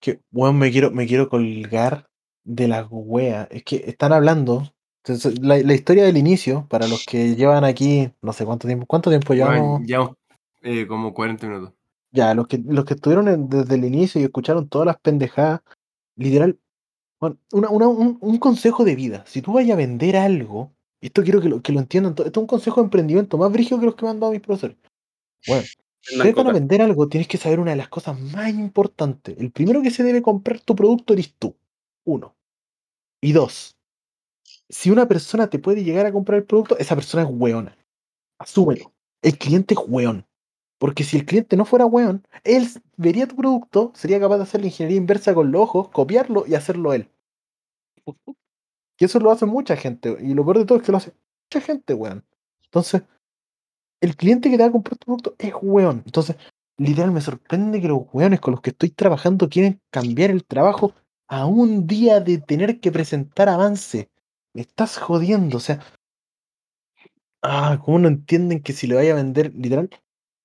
que, weón, me quiero, me quiero colgar de las weas. Es que están hablando. Entonces, la, la historia del inicio, para los que llevan aquí, no sé cuánto tiempo, ¿cuánto tiempo llevamos? Llevamos eh, como 40 minutos. Ya, los que, los que estuvieron en- desde el inicio y escucharon todas las pendejadas, literal, bueno, una- una- un, un consejo de vida. Si tú vayas a vender algo, y esto quiero que lo, que lo entiendan, to- esto es un consejo de emprendimiento más brígido que los que me han dado mis profesores. Bueno, ustedes van a vender algo, tienes que saber una de las cosas más importantes. El primero que se debe comprar tu producto eres tú. Uno. Y dos. Si una persona te puede llegar a comprar el producto, esa persona es weona. Asúmelo. El cliente es weón. Porque si el cliente no fuera weón, él vería tu producto, sería capaz de hacer la ingeniería inversa con los ojos, copiarlo y hacerlo él. Y eso lo hace mucha gente. Y lo peor de todo es que lo hace mucha gente, weón. Entonces, el cliente que te va a comprar tu producto es weón. Entonces, literal, me sorprende que los weones con los que estoy trabajando quieren cambiar el trabajo a un día de tener que presentar avance. Me estás jodiendo, o sea. Ah, ¿cómo no entienden que si le vaya a vender, literal?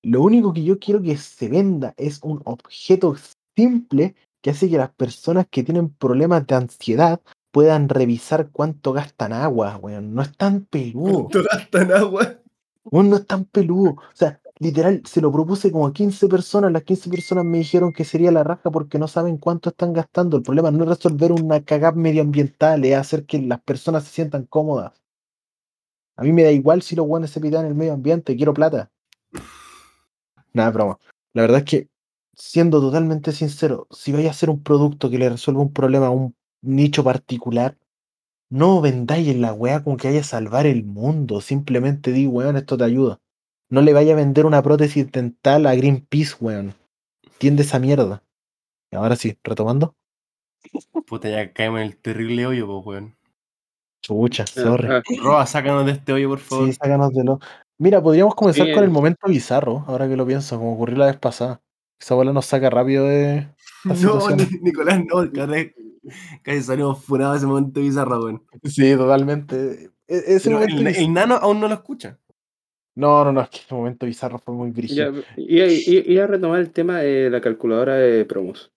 Lo único que yo quiero que se venda es un objeto simple que hace que las personas que tienen problemas de ansiedad puedan revisar cuánto gastan agua, weón. No es tan peludo. ¿Cuánto gastan agua? Weón, no es tan peludo. O sea, literal, se lo propuse como a 15 personas. Las 15 personas me dijeron que sería la raja porque no saben cuánto están gastando. El problema no es resolver una cagada medioambiental, es hacer que las personas se sientan cómodas. A mí me da igual si los guanes se pitan el medio ambiente, quiero plata. Nada, broma. La verdad es que, siendo totalmente sincero, si vais a hacer un producto que le resuelva un problema a un nicho particular, no vendáis en la weá como que vaya a salvar el mundo. Simplemente di, weón, esto te ayuda. No le vaya a vender una prótesis dental a Greenpeace, weón. Tiende esa mierda. Y ahora sí, retomando. Puta, ya caemos en el terrible hoyo, pues, weón. Chucha, sorry. Roa, sácanos de este hoyo, por favor. Sí, sácanos de lo. Mira, podríamos comenzar Sí, con el momento bizarro, ahora que lo pienso, como ocurrió la vez pasada. Esa bola nos saca rápido de. no, Nicolás, no, casi, casi salimos funados ese momento bizarro, weón. Sí, totalmente. E- Ese momento el, el nano aún no lo escucha. No, no, no, es que el momento bizarro fue muy brígido. y, a retomar el tema de la calculadora de promos.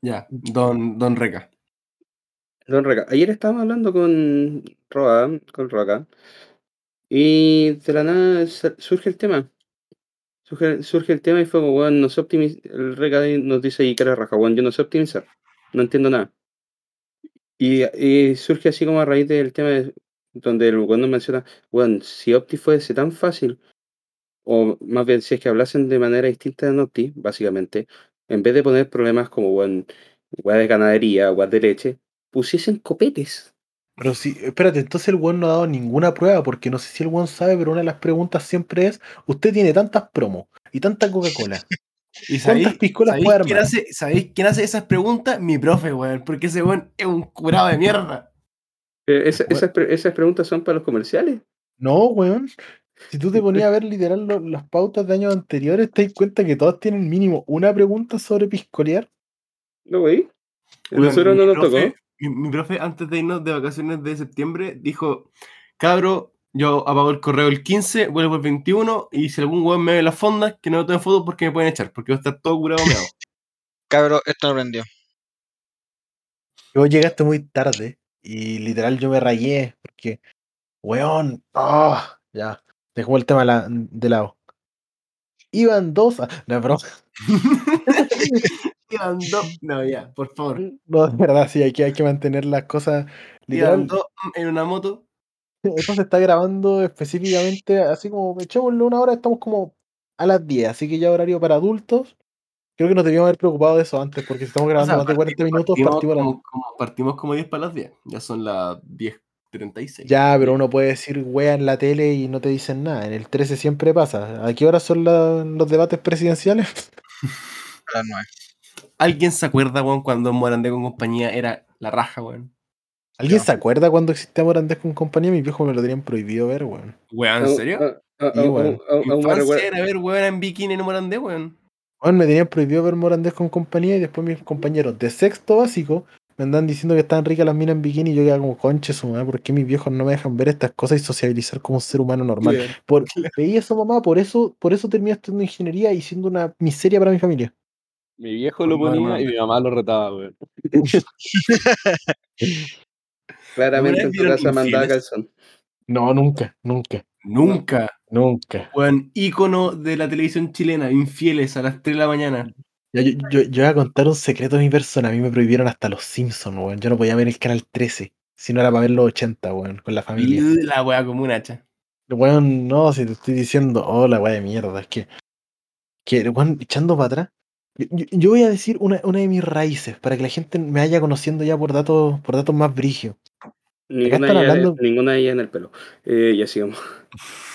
Ya, don, don Reca. Don Reca, ayer estábamos hablando con Roa, con Roa y de la nada surge el tema. Surge, surge el tema y fue como, weón, no sé optimizar. El Reca nos dice ahí cara raja, weón, yo no sé optimizar. No entiendo nada. Y, y surge así como a raíz del tema de- donde el nos menciona, weón, si Opti fuese tan fácil, o más bien si es que hablasen de manera distinta de Opti, básicamente, en vez de poner problemas como, weón, weá de ganadería, weá de leche, pusiesen copetes. Pero sí, espérate, entonces el weón no ha dado ninguna prueba, porque no sé si el weón sabe, pero una de las preguntas siempre es: ¿Usted tiene tantas promos y tanta Coca-Cola? ¿Y ¿Cuántas sabéis, piscolas sabéis puede quién armar? hace, sabéis quién hace esas preguntas? Mi profe, weón. Porque ese weón es un curado de mierda. Eh, esa- esas, pre- esas preguntas son para los comerciales. No, weón. Si tú te ponías a ver literal lo- las pautas de años anteriores, te das cuenta que todas tienen mínimo una pregunta sobre piscolear. ¿No, güey? Nosotros no mi nos profe- tocó. Mi, mi profe, antes de irnos de vacaciones de septiembre, dijo: Cabro, yo apago el correo el 15, vuelvo el 21, y si algún weón me ve las fondas, que no me tome fotos porque me pueden echar, porque va a estar todo curado meado. Cabro, esto no aprendió. Vos llegaste muy tarde y literal yo me rayé porque, weón, ah, ya, dejó el tema la- de lado. Iban dos, a- no, bro, Iban dos. No, ya, por favor. no, de verdad, sí, hay que, hay que mantener las cosas Iban literal. dos en una moto. Esto se está grabando específicamente, así como echémosle una hora, estamos como a las 10, así que ya horario para adultos. Creo que nos debíamos haber preocupado de eso antes, porque si estamos O grabando sea, más de 40 minutos, partimos, como, como- partimos como 10 para las 10. Ya son las 10.36. Ya, pero uno puede decir wea en la tele y no te dicen nada. En el 13 siempre pasa. ¿A qué hora son la- los debates presidenciales? A las 9. ¿Alguien se acuerda, weón, cuando Morandé con compañía era la raja, weón? ¿Alguien se acuerda cuando existía Morandés con compañía? Mis viejos me lo tenían prohibido ver, weón. Weón, ¿en serio? Sí, weón. Mi ah, me infancia era ver weón en bikini en Morandé, weón. Weón, me tenían prohibido ver Morandés con compañía y después mis compañeros de sexto básico me andan diciendo que estaban ricas las minas en bikini y yo quedaba como conche su madre, ¿por qué mis viejos no me dejan ver estas cosas y sociabilizar como un ser humano normal? Por, veía eso mamá, por eso, por eso terminé estudiando ingeniería y siendo una miseria para mi familia. Mi viejo lo ponía y mi mamá lo retaba, weón. Claramente ¿Alguna en tu casa mandaba calzón. No, nunca, nunca, Nunca. Nunca. Weón, ícono de la televisión chilena, infieles a las 3 de la mañana. Yo, yo, yo voy a contar un secreto de mi persona. A mí me prohibieron hasta los Simpsons, weón. Yo no podía ver el canal 13. Si no era para ver los 80, weón, con la familia. Y La weá como un hacha. Weón, no, si te estoy diciendo, oh, la weá de mierda, es que, que weón, echando para atrás. Yo, voy a decir una, una de mis raíces para que la gente me vaya conociendo ya por datos, por datos más brigios. Ninguna están de, ellas, hablando- ninguna de ellas en el pelo. Eh, ya sigamos.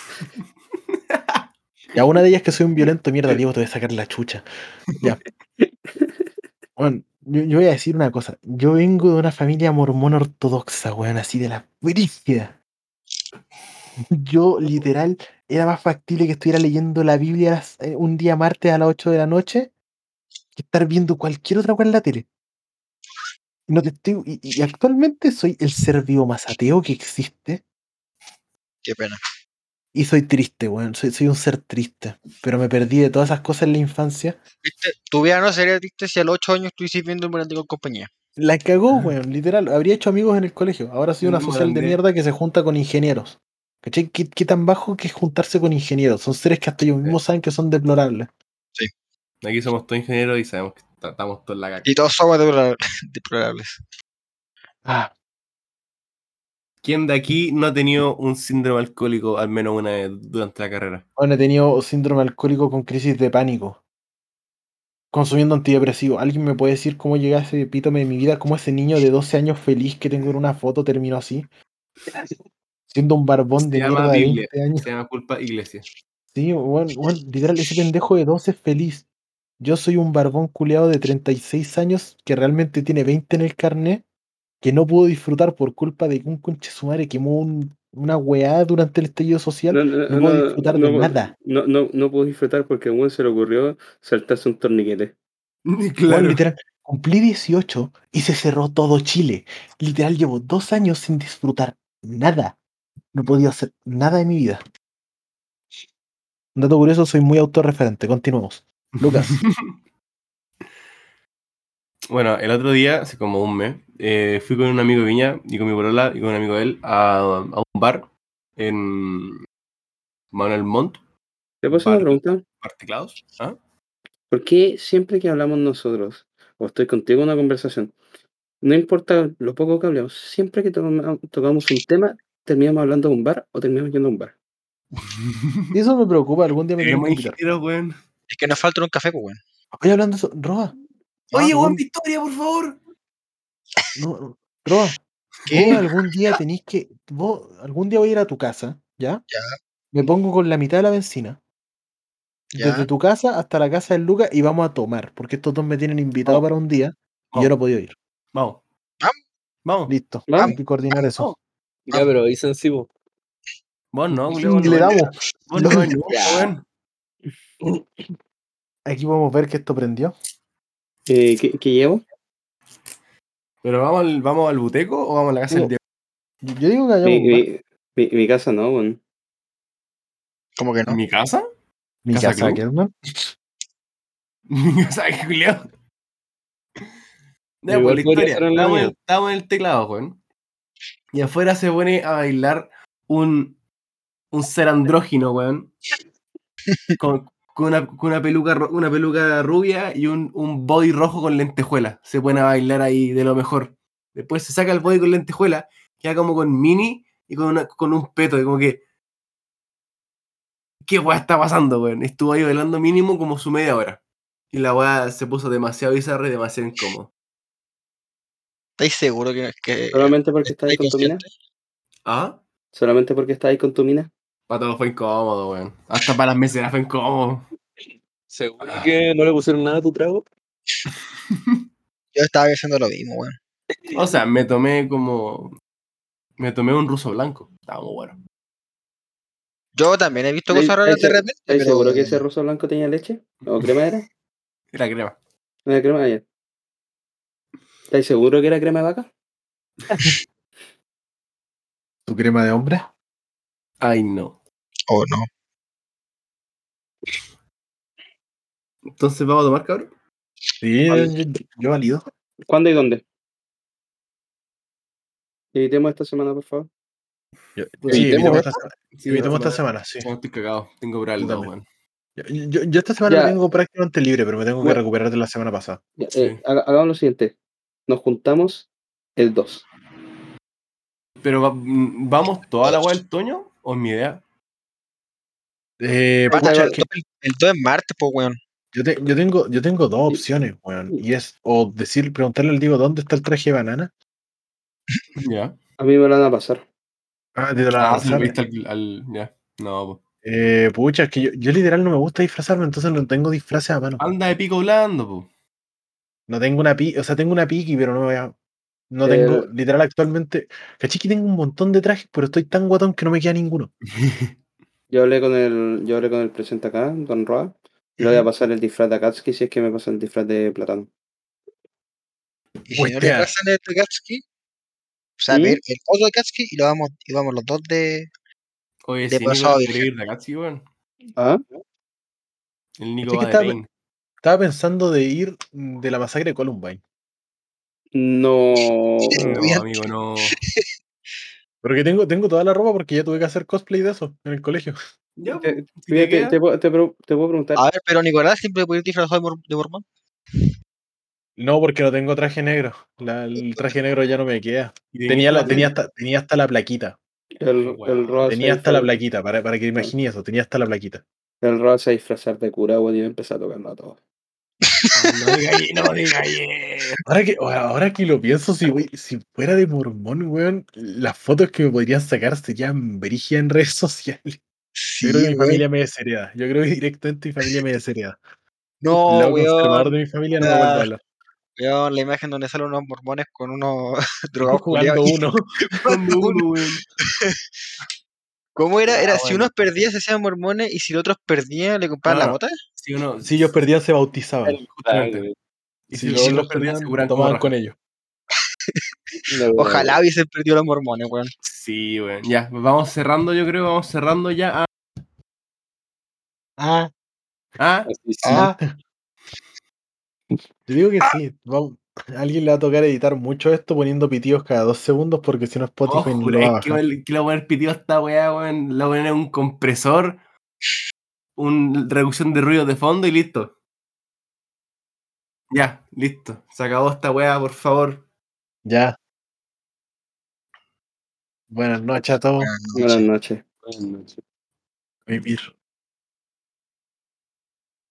Ya una de ellas que soy un violento, mierda, Diego, te voy a sacar la chucha. Ya. Bueno, yo, voy a decir una cosa. Yo vengo de una familia mormona ortodoxa, weón, así de la brígida. Yo, literal, era más factible que estuviera leyendo la Biblia a eh, un día martes a las 8 de la noche que estar viendo cualquier otra cosa en la tele. No te estoy, y, y actualmente soy el ser vivo más ateo que existe. Qué pena. Y soy triste, weón. Soy, soy un ser triste. Pero me perdí de todas esas cosas en la infancia. ¿Viste? Tu vida no sería triste si a los 8 años estuvieses viendo Morandé con compañía. La cagó, weón, literal. Habría hecho amigos en el colegio. Ahora soy una No, social de mierda que se junta con ingenieros. ¿Cachai? ¿Qué, qué tan bajo que es juntarse con ingenieros? Son seres que hasta ellos mismos saben que son deplorables. Aquí somos todos ingenieros y sabemos que ta- estamos todos en la caca. Y todos somos deplora- deplorables. Ah, ¿Quién de aquí no ha tenido un síndrome alcohólico al menos una vez durante la carrera? bueno, he tenido síndrome alcohólico con crisis de pánico. Consumiendo antidepresivo. ¿Alguien me puede decir cómo llegué a ese epítome de mi vida? ¿Cómo ese niño de 12 años feliz que tengo en una foto terminó así? Siendo un barbón Se de mierda de Biblia. 20 años. Se llama culpa iglesia. Sí, bueno, bueno, literal, ese pendejo de 12 es feliz. Yo soy un barbón culeado de 36 años que realmente tiene 20 en el carnet, que no pudo disfrutar por culpa de que un conche su madre quemó un- una weá durante el estallido social. No, no, No puedo disfrutar de no, nada. No, no, no puedo disfrutar porque a un se le ocurrió saltarse un torniquete. Bueno, claro. literal, cumplí 18 y se cerró todo Chile. Literal, llevo dos años sin disfrutar nada. No he podido hacer nada de mi vida. Un dato curioso, soy muy autorreferente. Continuemos. Lucas. Bueno, el otro día, hace como un mes, eh, fui con un amigo de Viña y con mi polola y con un amigo de él a, a un bar en Manuel Montt, ¿Te puedo hacer una pregunta? Particlados. ¿Ah? ¿Por qué siempre que hablamos nosotros, o estoy contigo en una conversación, no importa lo poco que hablemos, siempre que tocamos un tema, terminamos hablando de un bar o terminamos yendo a un bar? Y eso me preocupa, algún día me tienen Tenemos. Es que nos falta un café, pues, weón. Oye, hablando de eso, Roa, Oye, Ah, weón, weón. Victoria, por favor. no, Roa, ¿Qué? vos algún día tenéis que, vos algún día voy a ir a tu casa, ¿ya? Ya. Me pongo con la mitad de la benzina. Ya. Desde tu casa hasta la casa del Lucas y vamos a tomar, porque estos dos me tienen invitado Vamos. para un día y yo no he podido ir. Vamos. Vamos. Listo, Vamos. hay que coordinar eso. Ya, pero ahí sensivo. Vos no, no le damos. vos no vais nunca, Ya. weón. Aquí podemos ver que esto prendió. Eh, ¿qué, qué llevo? Pero vamos al, vamos al buteco o vamos a la casa No. del Diego. Yo digo que haya Mi, un bar. mi, mi- mi casa no, weón. ¿Cómo que no? ¿En mi casa? Mi ¿Casa casa? Kerman. Mi casa, Julio. Ya, Igual pues, la historia. ser en el teclado, weón. Y afuera se pone a bailar un, un ser andrógino, weón. Con, con una, con una peluca, una peluca rubia y un, un body rojo con lentejuela. Se pone a bailar ahí de lo mejor. Después se saca el body con lentejuela, queda como con mini y con, una- con un peto. Y como que. ¿qué weá está pasando, weón? Estuvo ahí bailando mínimo como su media hora. Y la weá se puso demasiado bizarra y demasiado incómodo. ¿Estáis seguros que, que Solamente porque estás ahí con tu mina. ¿Ah? Solamente porque estás ahí con tu mina. Para todos fue incómodo, weón. Hasta para las meseras fue incómodo. ¿Seguro que no le pusieron nada a tu trago? Yo estaba haciendo lo mismo, weón. O sea, me tomé como. Me tomé un ruso blanco. Estaba muy bueno. Yo también he visto ¿Estáis- cosas raras de repente, ¿Estáis pero seguro que ese ruso blanco tenía leche? ¿O crema era? Era crema. ¿Era crema de ayer? ¿Estáis seguro que era crema de vaca? ¿Tu crema de hombre? Ay, no. Oh, no. Entonces, ¿vamos a tomar, cabrón? Sí, yo, yo, yo valido. ¿Cuándo y dónde? Evitemos esta semana, por favor. Yo- Pues, sí, evitemos esta, semana- Sí, evitemos esta esta semana, sí. Estoy cagado. Tengo braldo, también. weón. Yo, yo- yo esta semana Ya. tengo prácticamente libre, pero me tengo que Bueno. recuperar de la semana pasada. Ya, eh, haga- hagamos lo siguiente. Nos juntamos el 2. Pero va- mm, ¿vamos toda la weá del Toño? ¿O mi idea? Eh, Puta, pucha, el, el, el 2 es martes, pues, weón. yo, te- yo tengo, yo tengo dos opciones, weón. Y es o decir, preguntarle al Diego dónde está el traje de banana. Ya. A mí me lo van a pasar. Ah, te la Ah, se lo viste al, al- Ya. No, po. Eh, pucha, es que yo, yo literal no me gusta disfrazarme, entonces no tengo disfraces a mano. Anda de pico blando, po. No tengo una pi, o sea, tengo una piqui, pero no voy a. No tengo, El- literal, actualmente. Caché que tengo un montón de trajes, pero estoy tan guatón que no me queda ninguno. Yo hablé con el, yo hablé con el presente acá, Don Roa. y Le voy a pasar el disfraz de Akatsuki si es que me pasa el disfraz de Platano. Y si no le Hostia. pasan el de Katsuki, o sea, ¿Mm? ver el otro de Katsuki y lo vamos, y vamos los dos de. Oye, De si pasado ir de Akatsuki, weón. ¿Ah? El Nico va de. Estaba pensando de ir de la masacre de Columbine. No. Amigo, no. Pero que tengo, tengo toda la ropa porque ya tuve que hacer cosplay de eso en el colegio. Ya, Te- si te puedo- te puedo- te puedo preguntar. A ver, pero Nicolás siempre puede ir disfrazado de, mor- de mormón. No, porque no tengo traje negro. La- el traje negro ya no me queda. Tenía, la, tenía, hasta, tenía hasta la plaquita. El, Ay, el Tenía hasta la plaquita, para, para que imagines eso. Tenía hasta la plaquita. El Roa se disfrazar de cura, y va a empezar tocando a todos. No diga ye- no diga ye. Ahora que, ahora que lo pienso, si, si fuera de mormón, weón, las fotos que me podrían sacar serían brígidas en redes sociales. Sí, Yo creo que mi familia me deshereda. Yo creo que directamente mi familia me deshereda. No, el lado conservador weón. de mi familia no me Ah. Weón, la imagen donde salen unos mormones con unos drogados Jugando uno. Cuando uno, weón. ¿Cómo era? Era si bueno. unos perdían se hacían mormones y si los otros perdían le compraban la No, no. mota. Si uno. Si ellos perdían, se bautizaban. Justamente. Y Si si los perdían, perdían, tomaban con ellos. Ojalá hubiesen perdido los mormones, weón. Sí, weón. Ya, vamos cerrando, yo creo. Vamos cerrando ya. Ah, Ah, ah, sí. ah. Yo digo que sí. vamos- a alguien le va a tocar editar mucho esto poniendo pitidos cada dos segundos porque si no Spotify no lo va a es que, bajar. le- que le voy a poner pitido a esta weá, weón. Le voy a poner un compresor, una reducción de ruido de fondo y listo. Ya, listo. Se acabó esta weá, por favor. Ya. Buenas noches a todos. Buenas noches. Vivir.